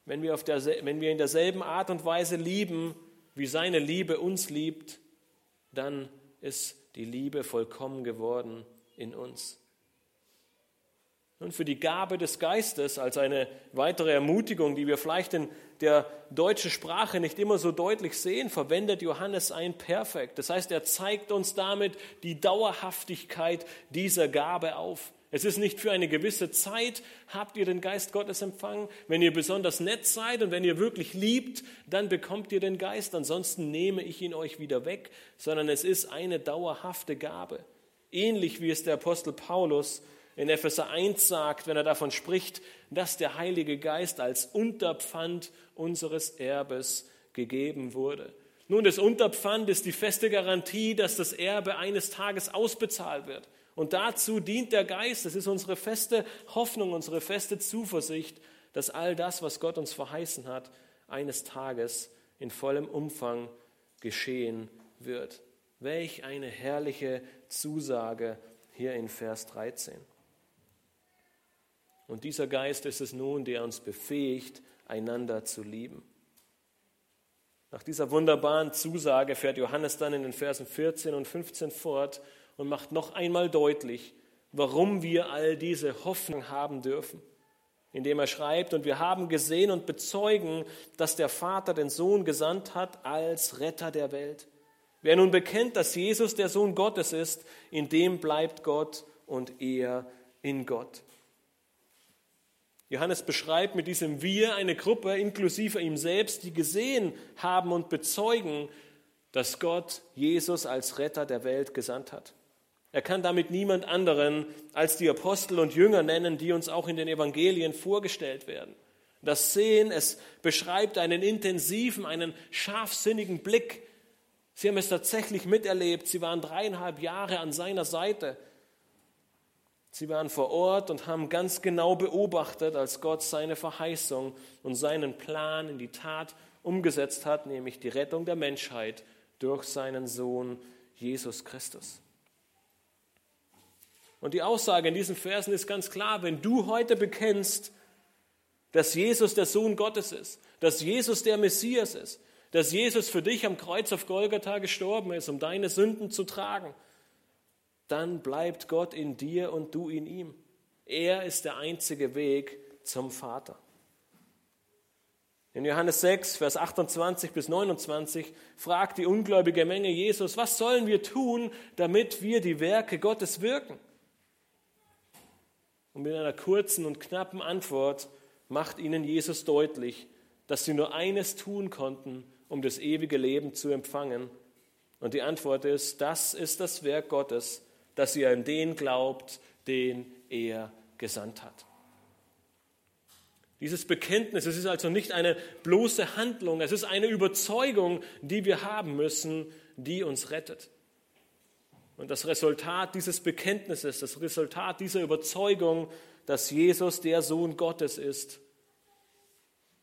Wenn wir, auf der, wenn wir in derselben Art und Weise lieben, wie seine Liebe uns liebt, dann ist die Liebe vollkommen geworden in uns. Nun, für die Gabe des Geistes als eine weitere Ermutigung, die wir vielleicht in der deutschen Sprache nicht immer so deutlich sehen, verwendet Johannes ein Perfekt. Das heißt, er zeigt uns damit die Dauerhaftigkeit dieser Gabe auf. Es ist nicht für eine gewisse Zeit, habt ihr den Geist Gottes empfangen. Wenn ihr besonders nett seid und wenn ihr wirklich liebt, dann bekommt ihr den Geist. Ansonsten nehme ich ihn euch wieder weg, sondern es ist eine dauerhafte Gabe. Ähnlich wie es der Apostel Paulus in Epheser 1 sagt, wenn er davon spricht, dass der Heilige Geist als Unterpfand unseres Erbes gegeben wurde. Nun, das Unterpfand ist die feste Garantie, dass das Erbe eines Tages ausbezahlt wird. Und dazu dient der Geist. Das ist unsere feste Hoffnung, unsere feste Zuversicht, dass all das, was Gott uns verheißen hat, eines Tages in vollem Umfang geschehen wird. Welch eine herrliche Zusage hier in Vers 13. Und dieser Geist ist es nun, der uns befähigt, einander zu lieben. Nach dieser wunderbaren Zusage fährt Johannes dann in den Versen 14 und 15 fort und macht noch einmal deutlich, warum wir all diese Hoffnung haben dürfen. Indem er schreibt, und wir haben gesehen und bezeugen, dass der Vater den Sohn gesandt hat als Retter der Welt. Wer nun bekennt, dass Jesus der Sohn Gottes ist, in dem bleibt Gott und er in Gott. Johannes beschreibt mit diesem Wir eine Gruppe inklusive ihm selbst, die gesehen haben und bezeugen, dass Gott Jesus als Retter der Welt gesandt hat. Er kann damit niemand anderen als die Apostel und Jünger nennen, die uns auch in den Evangelien vorgestellt werden. Das Sehen, es beschreibt einen intensiven, einen scharfsinnigen Blick. Sie haben es tatsächlich miterlebt. Sie waren dreieinhalb Jahre an seiner Seite. Sie waren vor Ort und haben ganz genau beobachtet, als Gott seine Verheißung und seinen Plan in die Tat umgesetzt hat, nämlich die Rettung der Menschheit durch seinen Sohn Jesus Christus. Und die Aussage in diesen Versen ist ganz klar, wenn du heute bekennst, dass Jesus der Sohn Gottes ist, dass Jesus der Messias ist, dass Jesus für dich am Kreuz auf Golgatha gestorben ist, um deine Sünden zu tragen, dann bleibt Gott in dir und du in ihm. Er ist der einzige Weg zum Vater. In Johannes 6, Vers 28 bis 29 fragt die ungläubige Menge Jesus, was sollen wir tun, damit wir die Werke Gottes wirken? Und mit einer kurzen und knappen Antwort macht ihnen Jesus deutlich, dass sie nur eines tun konnten, um das ewige Leben zu empfangen. Und die Antwort ist, das ist das Werk Gottes, dass ihr an den glaubt, den er gesandt hat. Dieses Bekenntnis, es ist also nicht eine bloße Handlung, es ist eine Überzeugung, die wir haben müssen, die uns rettet. Und das Resultat dieses Bekenntnisses, das Resultat dieser Überzeugung, dass Jesus der Sohn Gottes ist,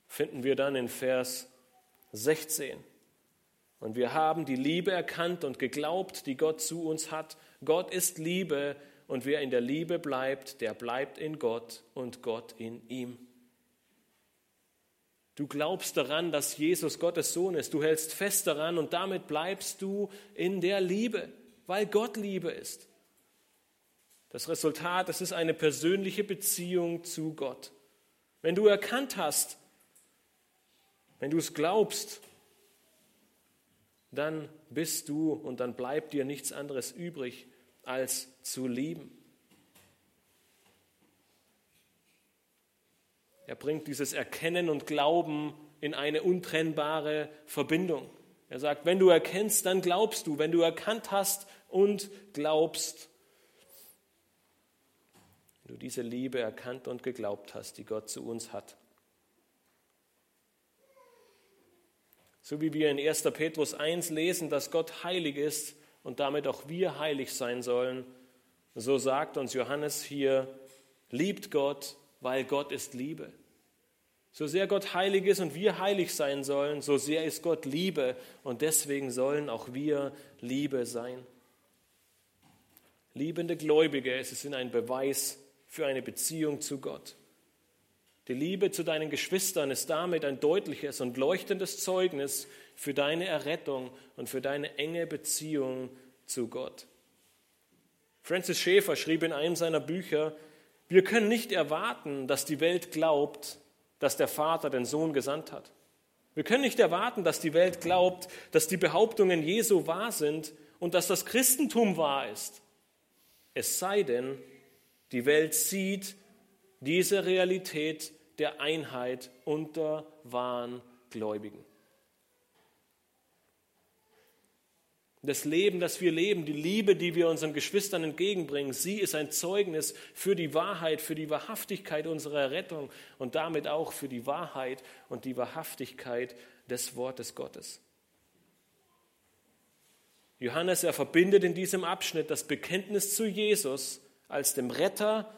finden wir dann in Vers 16. Und wir haben die Liebe erkannt und geglaubt, die Gott zu uns hat. Gott ist Liebe und wer in der Liebe bleibt, der bleibt in Gott und Gott in ihm. Du glaubst daran, dass Jesus Gottes Sohn ist. Du hältst fest daran und damit bleibst du in der Liebe, weil Gott Liebe ist. Das Resultat, das ist eine persönliche Beziehung zu Gott. Wenn du erkannt hast, wenn du es glaubst, dann bist du und dann bleibt dir nichts anderes übrig, als zu lieben. Er bringt dieses Erkennen und Glauben in eine untrennbare Verbindung. Er sagt, wenn du erkennst, dann glaubst du. Wenn du erkannt hast und glaubst, wenn du diese Liebe erkannt und geglaubt hast, die Gott zu uns hat, So wie wir in 1. Petrus 1 lesen, dass Gott heilig ist und damit auch wir heilig sein sollen, so sagt uns Johannes hier, liebt Gott, weil Gott ist Liebe. So sehr Gott heilig ist und wir heilig sein sollen, so sehr ist Gott Liebe und deswegen sollen auch wir Liebe sein. Liebende Gläubige, es ist ein Beweis für eine Beziehung zu Gott. Die Liebe zu deinen Geschwistern ist damit ein deutliches und leuchtendes Zeugnis für deine Errettung und für deine enge Beziehung zu Gott. Francis Schäfer schrieb in einem seiner Bücher, wir können nicht erwarten, dass die Welt glaubt, dass der Vater den Sohn gesandt hat. Wir können nicht erwarten, dass die Welt glaubt, dass die Behauptungen Jesu wahr sind und dass das Christentum wahr ist. Es sei denn, die Welt sieht diese Realität der Einheit unter wahren Gläubigen. Das Leben, das wir leben, die Liebe, die wir unseren Geschwistern entgegenbringen, sie ist ein Zeugnis für die Wahrheit, für die Wahrhaftigkeit unserer Rettung und damit auch für die Wahrheit und die Wahrhaftigkeit des Wortes Gottes. Johannes, er verbindet in diesem Abschnitt das Bekenntnis zu Jesus als dem Retter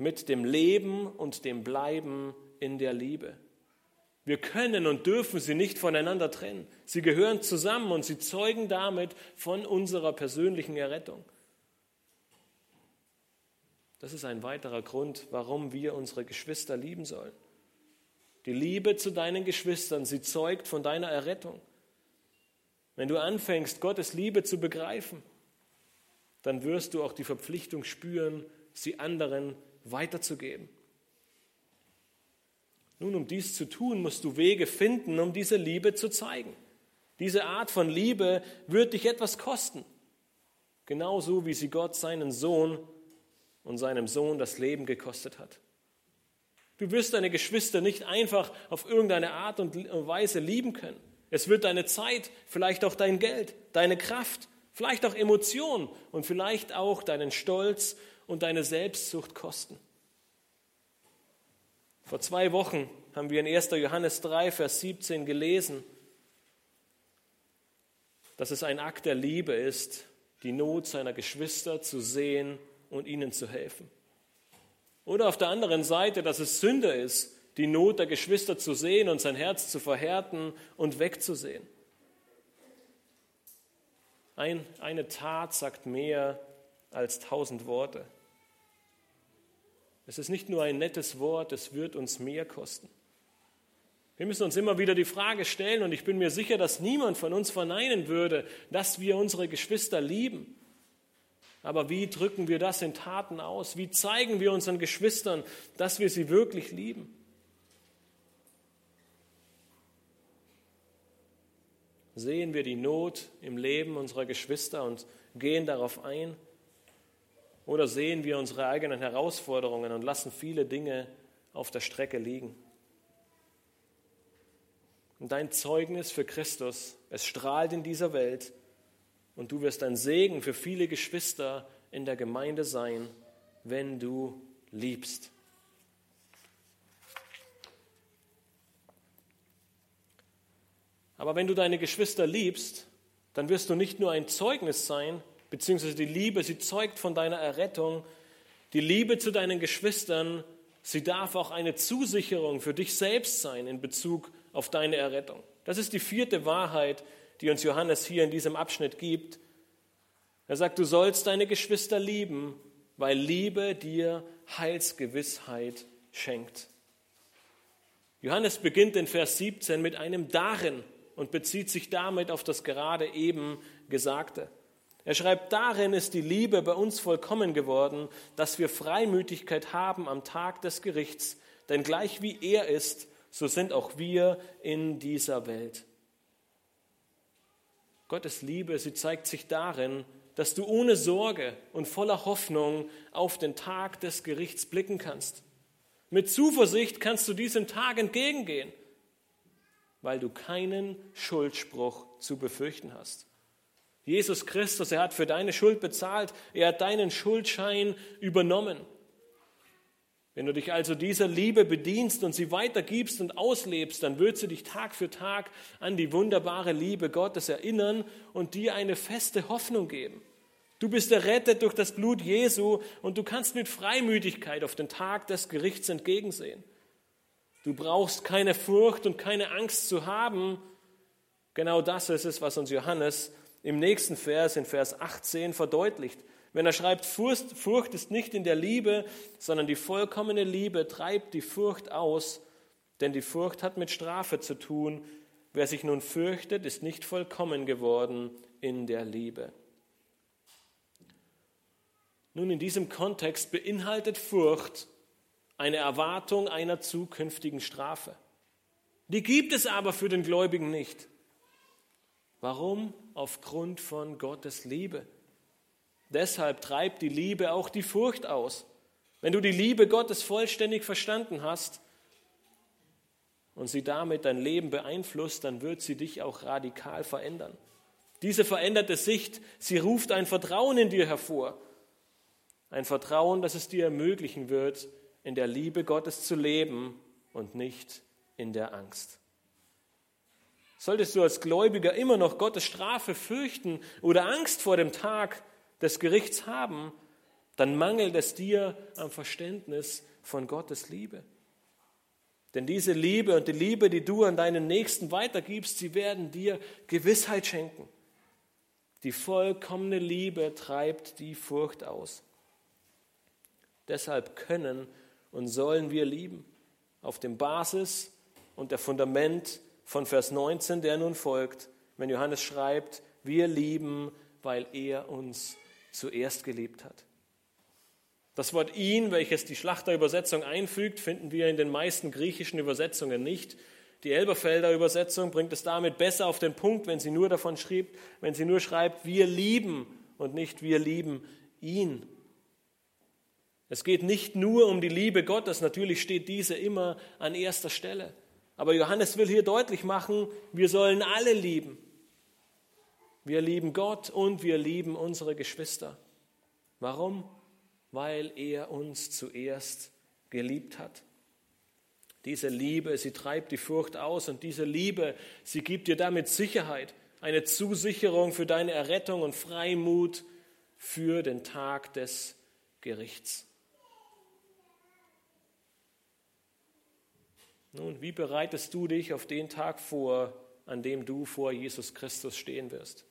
mit dem Leben und dem Bleiben in der Liebe. Wir können und dürfen sie nicht voneinander trennen. Sie gehören zusammen und sie zeugen damit von unserer persönlichen Errettung. Das ist ein weiterer Grund, warum wir unsere Geschwister lieben sollen. Die Liebe zu deinen Geschwistern, sie zeugt von deiner Errettung. Wenn du anfängst, Gottes Liebe zu begreifen, dann wirst du auch die Verpflichtung spüren, sie anderen weiterzugeben. Nun, um dies zu tun, musst du Wege finden, um diese Liebe zu zeigen. Diese Art von Liebe wird dich etwas kosten. Genauso wie sie Gott seinen Sohn und seinem Sohn das Leben gekostet hat. Du wirst deine Geschwister nicht einfach auf irgendeine Art und Weise lieben können. Es wird deine Zeit, vielleicht auch dein Geld, deine Kraft, vielleicht auch Emotionen und vielleicht auch deinen Stolz und deine Selbstsucht kosten. Vor zwei Wochen haben wir in 1. Johannes 3, Vers 17 gelesen, dass es ein Akt der Liebe ist, die Not seiner Geschwister zu sehen und ihnen zu helfen. Oder auf der anderen Seite, dass es Sünde ist, die Not der Geschwister zu sehen und sein Herz zu verhärten und wegzusehen. Ein, eine Tat sagt mehr als tausend Worte. Es ist nicht nur ein nettes Wort, es wird uns mehr kosten. Wir müssen uns immer wieder die Frage stellen, und ich bin mir sicher, dass niemand von uns verneinen würde, dass wir unsere Geschwister lieben. Aber wie drücken wir das in Taten aus? Wie zeigen wir unseren Geschwistern, dass wir sie wirklich lieben? Sehen wir die Not im Leben unserer Geschwister und gehen darauf ein? Oder sehen wir unsere eigenen Herausforderungen und lassen viele Dinge auf der Strecke liegen? Und dein Zeugnis für Christus, es strahlt in dieser Welt und du wirst ein Segen für viele Geschwister in der Gemeinde sein, wenn du liebst. Aber wenn du deine Geschwister liebst, dann wirst du nicht nur ein Zeugnis sein, beziehungsweise die Liebe, sie zeugt von deiner Errettung. Die Liebe zu deinen Geschwistern, sie darf auch eine Zusicherung für dich selbst sein in Bezug auf deine Errettung. Das ist die vierte Wahrheit, die uns Johannes hier in diesem Abschnitt gibt. Er sagt, du sollst deine Geschwister lieben, weil Liebe dir Heilsgewissheit schenkt. Johannes beginnt in Vers 17 mit einem Darin und bezieht sich damit auf das gerade eben Gesagte. Er schreibt, darin ist die Liebe bei uns vollkommen geworden, dass wir Freimütigkeit haben am Tag des Gerichts, denn gleich wie er ist, so sind auch wir in dieser Welt. Gottes Liebe, sie zeigt sich darin, dass du ohne Sorge und voller Hoffnung auf den Tag des Gerichts blicken kannst. Mit Zuversicht kannst du diesem Tag entgegengehen, weil du keinen Schuldspruch zu befürchten hast. Jesus Christus, er hat für deine Schuld bezahlt, er hat deinen Schuldschein übernommen. Wenn du dich also dieser Liebe bedienst und sie weitergibst und auslebst, dann wird sie dich Tag für Tag an die wunderbare Liebe Gottes erinnern und dir eine feste Hoffnung geben. Du bist errettet durch das Blut Jesu und du kannst mit Freimütigkeit auf den Tag des Gerichts entgegensehen. Du brauchst keine Furcht und keine Angst zu haben. Genau das ist es, was uns Johannes im nächsten Vers, in Vers 18, verdeutlicht. Wenn er schreibt, Furcht, ist nicht in der Liebe, sondern die vollkommene Liebe treibt die Furcht aus, denn die Furcht hat mit Strafe zu tun. Wer sich nun fürchtet, ist nicht vollkommen geworden in der Liebe. Nun, in diesem Kontext beinhaltet Furcht eine Erwartung einer zukünftigen Strafe. Die gibt es aber für den Gläubigen nicht. Warum? Aufgrund von Gottes Liebe. Deshalb treibt die Liebe auch die Furcht aus. Wenn du die Liebe Gottes vollständig verstanden hast und sie damit dein Leben beeinflusst, dann wird sie dich auch radikal verändern. Diese veränderte Sicht, sie ruft ein Vertrauen in dir hervor. Ein Vertrauen, das es dir ermöglichen wird, in der Liebe Gottes zu leben und nicht in der Angst. Solltest du als Gläubiger immer noch Gottes Strafe fürchten oder Angst vor dem Tag des Gerichts haben, dann mangelt es dir am Verständnis von Gottes Liebe. Denn diese Liebe und die Liebe, die du an deinen Nächsten weitergibst, sie werden dir Gewissheit schenken. Die vollkommene Liebe treibt die Furcht aus. Deshalb können und sollen wir lieben, auf dem Basis und der Fundament von Vers 19, der nun folgt, wenn Johannes schreibt, wir lieben, weil er uns zuerst geliebt hat. Das Wort ihn, welches die Schlachterübersetzung einfügt, finden wir in den meisten griechischen Übersetzungen nicht. Die Elberfelder Übersetzung bringt es damit besser auf den Punkt, wenn sie nur davon schrieb, wenn sie nur schreibt, wir lieben und nicht wir lieben ihn. Es geht nicht nur um die Liebe Gottes, natürlich steht diese immer an erster Stelle. Aber Johannes will hier deutlich machen, wir sollen alle lieben. Wir lieben Gott und wir lieben unsere Geschwister. Warum? Weil er uns zuerst geliebt hat. Diese Liebe, sie treibt die Furcht aus und diese Liebe, sie gibt dir damit Sicherheit, eine Zusicherung für deine Errettung und Freimut für den Tag des Gerichts. Nun, wie bereitest du dich auf den Tag vor, an dem du vor Jesus Christus stehen wirst?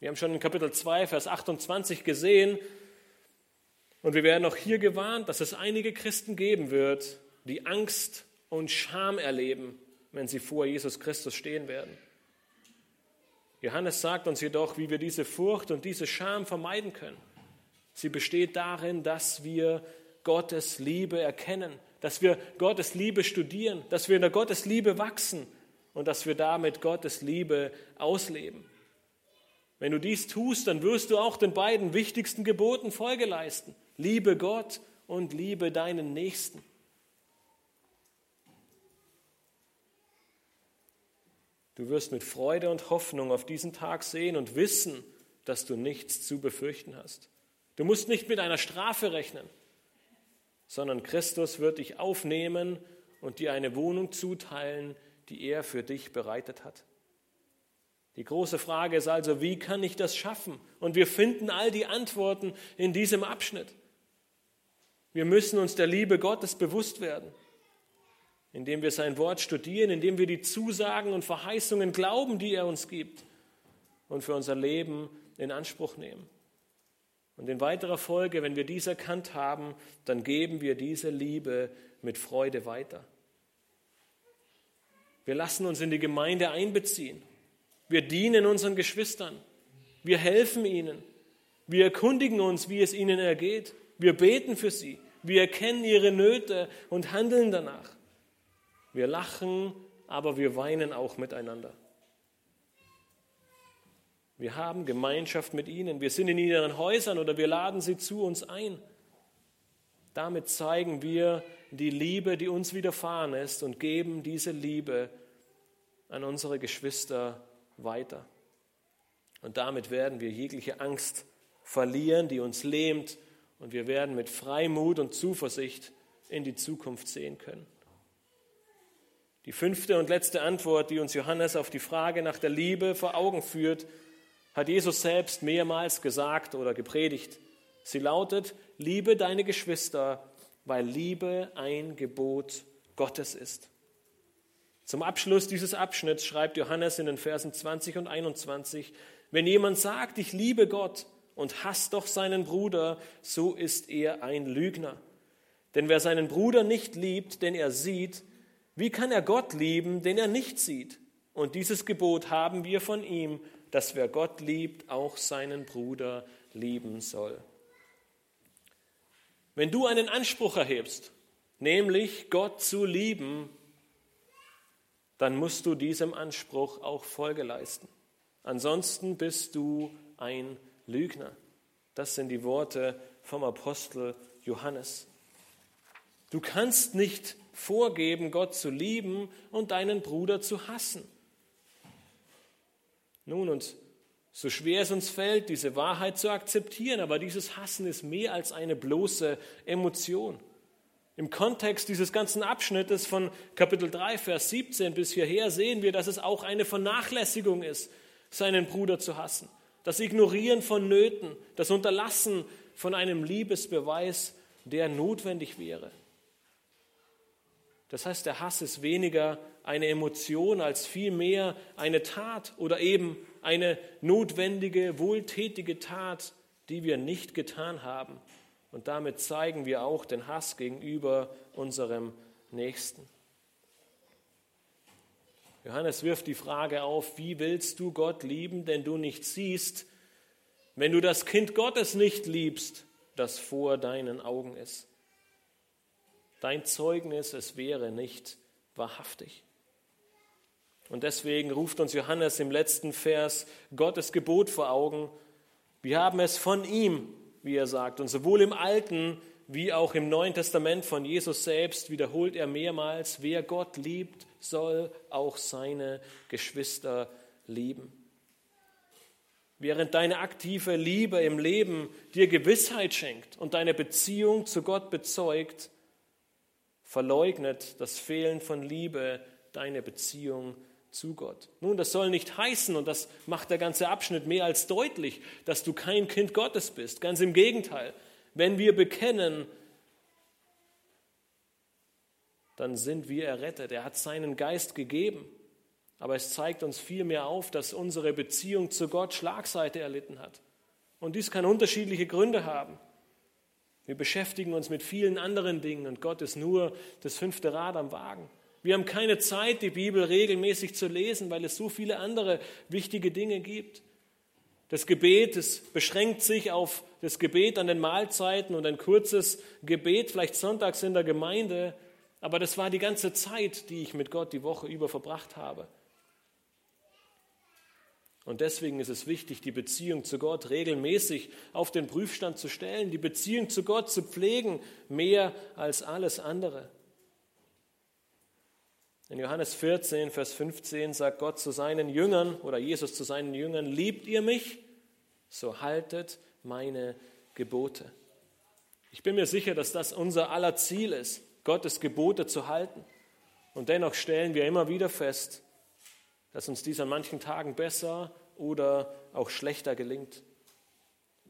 Wir haben schon in Kapitel 2, Vers 28 gesehen, und wir werden auch hier gewarnt, dass es einige Christen geben wird, die Angst und Scham erleben, wenn sie vor Jesus Christus stehen werden. Johannes sagt uns jedoch, wie wir diese Furcht und diese Scham vermeiden können. Sie besteht darin, dass wir Gottes Liebe erkennen, dass wir Gottes Liebe studieren, dass wir in der Gottes Liebe wachsen und dass wir damit Gottes Liebe ausleben. Wenn du dies tust, dann wirst du auch den beiden wichtigsten Geboten Folge leisten. Liebe Gott und liebe deinen Nächsten. Du wirst mit Freude und Hoffnung auf diesen Tag sehen und wissen, dass du nichts zu befürchten hast. Du musst nicht mit einer Strafe rechnen sondern Christus wird dich aufnehmen und dir eine Wohnung zuteilen, die er für dich bereitet hat. Die große Frage ist also, wie kann ich das schaffen? Und wir finden all die Antworten in diesem Abschnitt. Wir müssen uns der Liebe Gottes bewusst werden, indem wir sein Wort studieren, indem wir die Zusagen und Verheißungen glauben, die er uns gibt und für unser Leben in Anspruch nehmen. Und in weiterer Folge, wenn wir dies erkannt haben, dann geben wir diese Liebe mit Freude weiter. Wir lassen uns in die Gemeinde einbeziehen. Wir dienen unseren Geschwistern. Wir helfen ihnen. Wir erkundigen uns, wie es ihnen ergeht. Wir beten für sie. Wir erkennen ihre Nöte und handeln danach. Wir lachen, aber wir weinen auch miteinander. Wir haben Gemeinschaft mit ihnen. Wir sind in ihren Häusern oder wir laden sie zu uns ein. Damit zeigen wir die Liebe, die uns widerfahren ist und geben diese Liebe an unsere Geschwister weiter. Und damit werden wir jegliche Angst verlieren, die uns lähmt, und wir werden mit Freimut und Zuversicht in die Zukunft sehen können. Die fünfte und letzte Antwort, die uns Johannes auf die Frage nach der Liebe vor Augen führt, hat Jesus selbst mehrmals gesagt oder gepredigt. Sie lautet, liebe deine Geschwister, weil Liebe ein Gebot Gottes ist. Zum Abschluss dieses Abschnitts schreibt Johannes in den Versen 20 und 21, wenn jemand sagt, ich liebe Gott und hasst doch seinen Bruder, so ist er ein Lügner. Denn wer seinen Bruder nicht liebt, den er sieht, wie kann er Gott lieben, den er nicht sieht? Und dieses Gebot haben wir von ihm, dass wer Gott liebt, auch seinen Bruder lieben soll. Wenn du einen Anspruch erhebst, nämlich Gott zu lieben, dann musst du diesem Anspruch auch Folge leisten. Ansonsten bist du ein Lügner. Das sind die Worte vom Apostel Johannes. Du kannst nicht vorgeben, Gott zu lieben und deinen Bruder zu hassen. Nun, und so schwer es uns fällt, diese Wahrheit zu akzeptieren, aber dieses Hassen ist mehr als eine bloße Emotion. Im Kontext dieses ganzen Abschnittes von Kapitel 3, Vers 17 bis hierher sehen wir, dass es auch eine Vernachlässigung ist, seinen Bruder zu hassen. Das Ignorieren von Nöten, das Unterlassen von einem Liebesbeweis, der notwendig wäre. Das heißt, der Hass ist weniger eine Emotion als vielmehr eine Tat oder eben eine notwendige, wohltätige Tat, die wir nicht getan haben. Und damit zeigen wir auch den Hass gegenüber unserem Nächsten. Johannes wirft die Frage auf, wie willst du Gott lieben, denn du nicht siehst, wenn du das Kind Gottes nicht liebst, das vor deinen Augen ist. Dein Zeugnis, es wäre nicht wahrhaftig. Und deswegen ruft uns Johannes im letzten Vers Gottes Gebot vor Augen. Wir haben es von ihm, wie er sagt, und sowohl im Alten wie auch im Neuen Testament von Jesus selbst wiederholt er mehrmals, wer Gott liebt, soll auch seine Geschwister lieben. Während deine aktive Liebe im Leben dir Gewissheit schenkt und deine Beziehung zu Gott bezeugt, verleugnet das Fehlen von Liebe deine Beziehung zu Gott. Nun, das soll nicht heißen, und das macht der ganze Abschnitt mehr als deutlich, dass du kein Kind Gottes bist. Ganz im Gegenteil. Wenn wir bekennen, dann sind wir errettet. Er hat seinen Geist gegeben. Aber es zeigt uns vielmehr auf, dass unsere Beziehung zu Gott Schlagseite erlitten hat. Und dies kann unterschiedliche Gründe haben. Wir beschäftigen uns mit vielen anderen Dingen und Gott ist nur das fünfte Rad am Wagen. Wir haben keine Zeit, die Bibel regelmäßig zu lesen, weil es so viele andere wichtige Dinge gibt. Das Gebet es beschränkt sich auf das Gebet an den Mahlzeiten und ein kurzes Gebet, vielleicht sonntags in der Gemeinde, aber das war die ganze Zeit, die ich mit Gott die Woche über verbracht habe. Und deswegen ist es wichtig, die Beziehung zu Gott regelmäßig auf den Prüfstand zu stellen, die Beziehung zu Gott zu pflegen, mehr als alles andere. In Johannes 14, Vers 15 sagt Gott zu seinen Jüngern oder Jesus zu seinen Jüngern, liebt ihr mich, so haltet meine Gebote. Ich bin mir sicher, dass das unser aller Ziel ist, Gottes Gebote zu halten. Und dennoch stellen wir immer wieder fest, dass uns dies an manchen Tagen besser oder auch schlechter gelingt.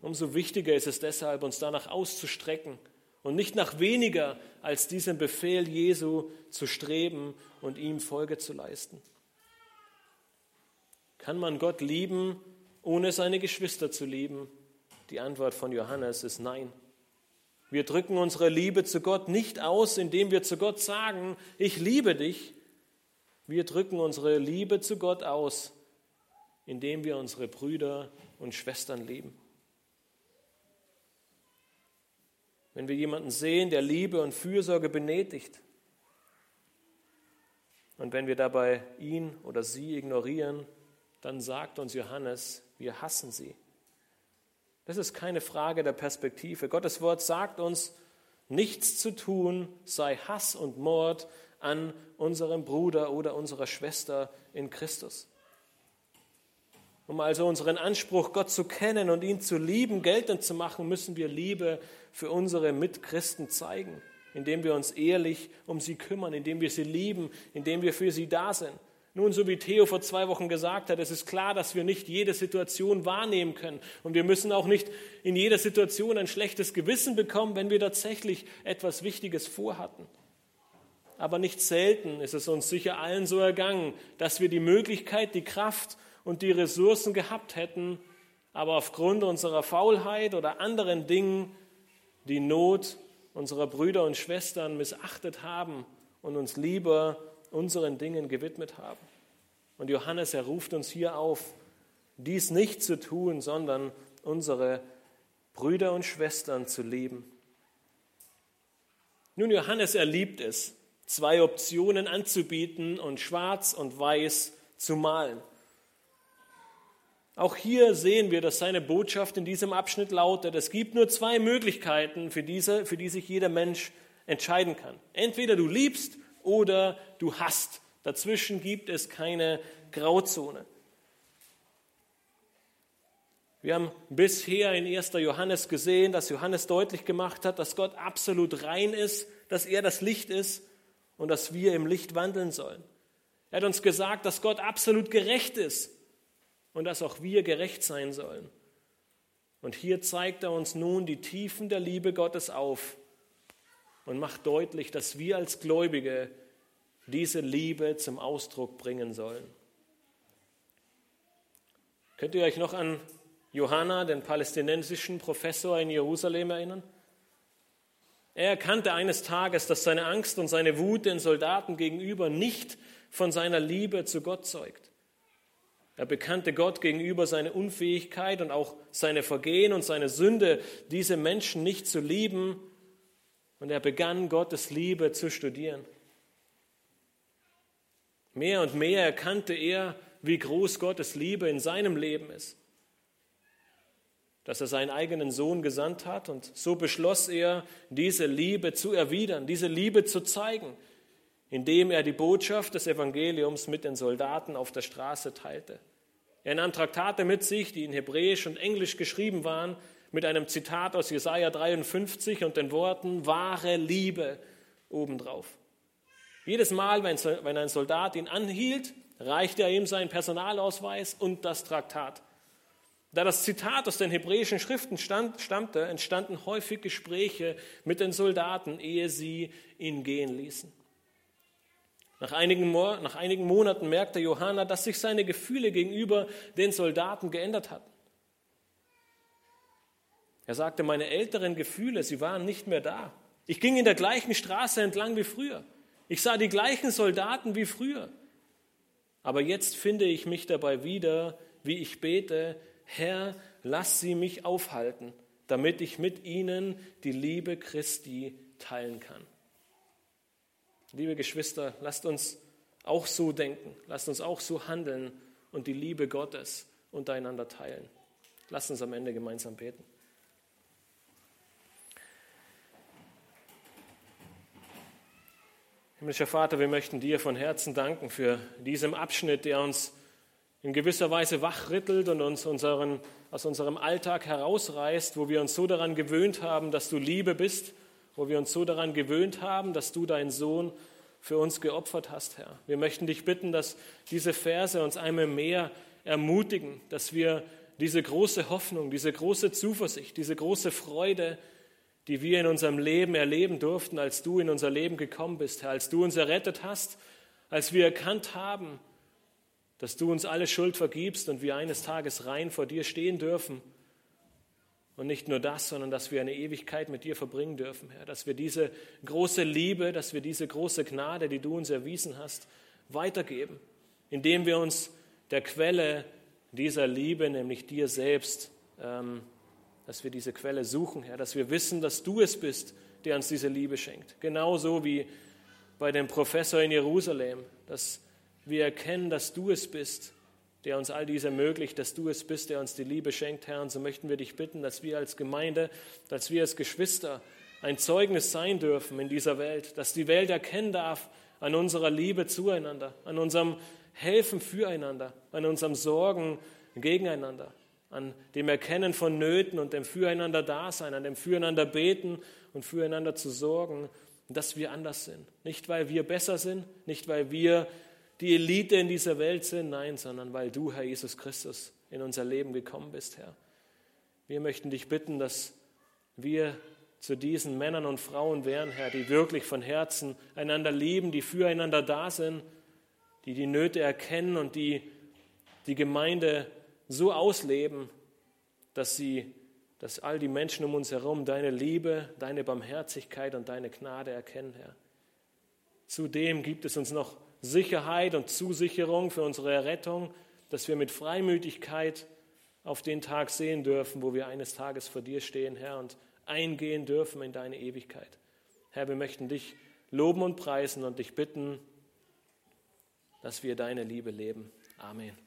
Umso wichtiger ist es deshalb, uns danach auszustrecken und nicht nach weniger als diesem Befehl Jesu zu streben und ihm Folge zu leisten. Kann man Gott lieben, ohne seine Geschwister zu lieben? Die Antwort von Johannes ist nein. Wir drücken unsere Liebe zu Gott nicht aus, indem wir zu Gott sagen, ich liebe dich, wir drücken unsere Liebe zu Gott aus, indem wir unsere Brüder und Schwestern lieben. Wenn wir jemanden sehen, der Liebe und Fürsorge benötigt, und wenn wir dabei ihn oder sie ignorieren, dann sagt uns Johannes, wir hassen sie. Das ist keine Frage der Perspektive. Gottes Wort sagt uns, nichts zu tun sei Hass und Mord, an unserem Bruder oder unserer Schwester in Christus. Um also unseren Anspruch, Gott zu kennen und ihn zu lieben, geltend zu machen, müssen wir Liebe für unsere Mitchristen zeigen, indem wir uns ehrlich um sie kümmern, indem wir sie lieben, indem wir für sie da sind. Nun, so wie Theo vor zwei Wochen gesagt hat, es ist klar, dass wir nicht jede Situation wahrnehmen können. Und wir müssen auch nicht in jeder Situation ein schlechtes Gewissen bekommen, wenn wir tatsächlich etwas Wichtiges vorhatten aber nicht selten ist es uns sicher allen so ergangen, dass wir die Möglichkeit, die Kraft und die Ressourcen gehabt hätten, aber aufgrund unserer Faulheit oder anderen Dingen die Not unserer Brüder und Schwestern missachtet haben und uns lieber unseren Dingen gewidmet haben. Und Johannes, er ruft uns hier auf, dies nicht zu tun, sondern unsere Brüder und Schwestern zu lieben. Nun, Johannes, er liebt es, zwei Optionen anzubieten und schwarz und weiß zu malen. Auch hier sehen wir, dass seine Botschaft in diesem Abschnitt lautet, es gibt nur zwei Möglichkeiten, für, diese, für die sich jeder Mensch entscheiden kann. Entweder du liebst oder du hasst. Dazwischen gibt es keine Grauzone. Wir haben bisher in 1. Johannes gesehen, dass Johannes deutlich gemacht hat, dass Gott absolut rein ist, dass er das Licht ist und dass wir im Licht wandeln sollen. Er hat uns gesagt, dass Gott absolut gerecht ist und dass auch wir gerecht sein sollen. Und hier zeigt er uns nun die Tiefen der Liebe Gottes auf und macht deutlich, dass wir als Gläubige diese Liebe zum Ausdruck bringen sollen. Könnt ihr euch noch an Johanna, den palästinensischen Professor in Jerusalem, erinnern? Er erkannte eines Tages, dass seine Angst und seine Wut den Soldaten gegenüber nicht von seiner Liebe zu Gott zeugt. Er bekannte Gott gegenüber seine Unfähigkeit und auch seine Vergehen und seine Sünde, diese Menschen nicht zu lieben. Und er begann Gottes Liebe zu studieren. Mehr und mehr erkannte er, wie groß Gottes Liebe in seinem Leben ist. Dass er seinen eigenen Sohn gesandt hat und so beschloss er, diese Liebe zu erwidern, diese Liebe zu zeigen, indem er die Botschaft des Evangeliums mit den Soldaten auf der Straße teilte. Er nahm Traktate mit sich, die in Hebräisch und Englisch geschrieben waren, mit einem Zitat aus Jesaja 53 und den Worten wahre Liebe obendrauf. Jedes Mal, wenn ein Soldat ihn anhielt, reichte er ihm seinen Personalausweis und das Traktat. Da das Zitat aus den hebräischen Schriften stand, stammte, entstanden häufig Gespräche mit den Soldaten, ehe sie ihn gehen ließen. Nach einigen, nach einigen Monaten merkte Johanna, dass sich seine Gefühle gegenüber den Soldaten geändert hatten. Er sagte, meine älteren Gefühle, sie waren nicht mehr da. Ich ging in der gleichen Straße entlang wie früher. Ich sah die gleichen Soldaten wie früher. Aber jetzt finde ich mich dabei wieder, wie ich bete, Herr, lass sie mich aufhalten, damit ich mit ihnen die Liebe Christi teilen kann. Liebe Geschwister, lasst uns auch so denken, lasst uns auch so handeln und die Liebe Gottes untereinander teilen. Lasst uns am Ende gemeinsam beten. Himmlischer Vater, wir möchten dir von Herzen danken für diesen Abschnitt, der uns in gewisser Weise wachrittelt und uns unseren, aus unserem Alltag herausreißt, wo wir uns so daran gewöhnt haben, dass du Liebe bist, wo wir uns so daran gewöhnt haben, dass du deinen Sohn für uns geopfert hast, Herr. Wir möchten dich bitten, dass diese Verse uns einmal mehr ermutigen, dass wir diese große Hoffnung, diese große Zuversicht, diese große Freude, die wir in unserem Leben erleben durften, als du in unser Leben gekommen bist, Herr, als du uns errettet hast, als wir erkannt haben, dass du uns alle Schuld vergibst und wir eines Tages rein vor dir stehen dürfen. Und nicht nur das, sondern dass wir eine Ewigkeit mit dir verbringen dürfen, Herr, dass wir diese große Liebe, dass wir diese große Gnade, die du uns erwiesen hast, weitergeben, indem wir uns der Quelle dieser Liebe, nämlich dir selbst, ähm, dass wir diese Quelle suchen, Herr, dass wir wissen, dass du es bist, der uns diese Liebe schenkt. Genauso wie bei dem Professor in Jerusalem, dass wir erkennen, dass du es bist, der uns all dies ermöglicht, dass du es bist, der uns die Liebe schenkt, Herr. Und so möchten wir dich bitten, dass wir als Gemeinde, dass wir als Geschwister ein Zeugnis sein dürfen in dieser Welt, dass die Welt erkennen darf an unserer Liebe zueinander, an unserem Helfen füreinander, an unserem Sorgen gegeneinander an dem Erkennen von Nöten und dem Füreinander Dasein, an dem Füreinander beten und füreinander zu sorgen, dass wir anders sind. Nicht, weil wir besser sind, nicht, weil wir die Elite in dieser Welt sind, nein, sondern weil du, Herr Jesus Christus, in unser Leben gekommen bist, Herr. Wir möchten dich bitten, dass wir zu diesen Männern und Frauen wären, Herr, die wirklich von Herzen einander lieben, die füreinander da sind, die die Nöte erkennen und die die Gemeinde so ausleben, dass sie, dass all die Menschen um uns herum deine Liebe, deine Barmherzigkeit und deine Gnade erkennen, Herr. Zudem gibt es uns noch Sicherheit und Zusicherung für unsere Errettung, dass wir mit Freimütigkeit auf den Tag sehen dürfen, wo wir eines Tages vor dir stehen, Herr, und eingehen dürfen in deine Ewigkeit. Herr, wir möchten dich loben und preisen und dich bitten, dass wir deine Liebe leben. Amen.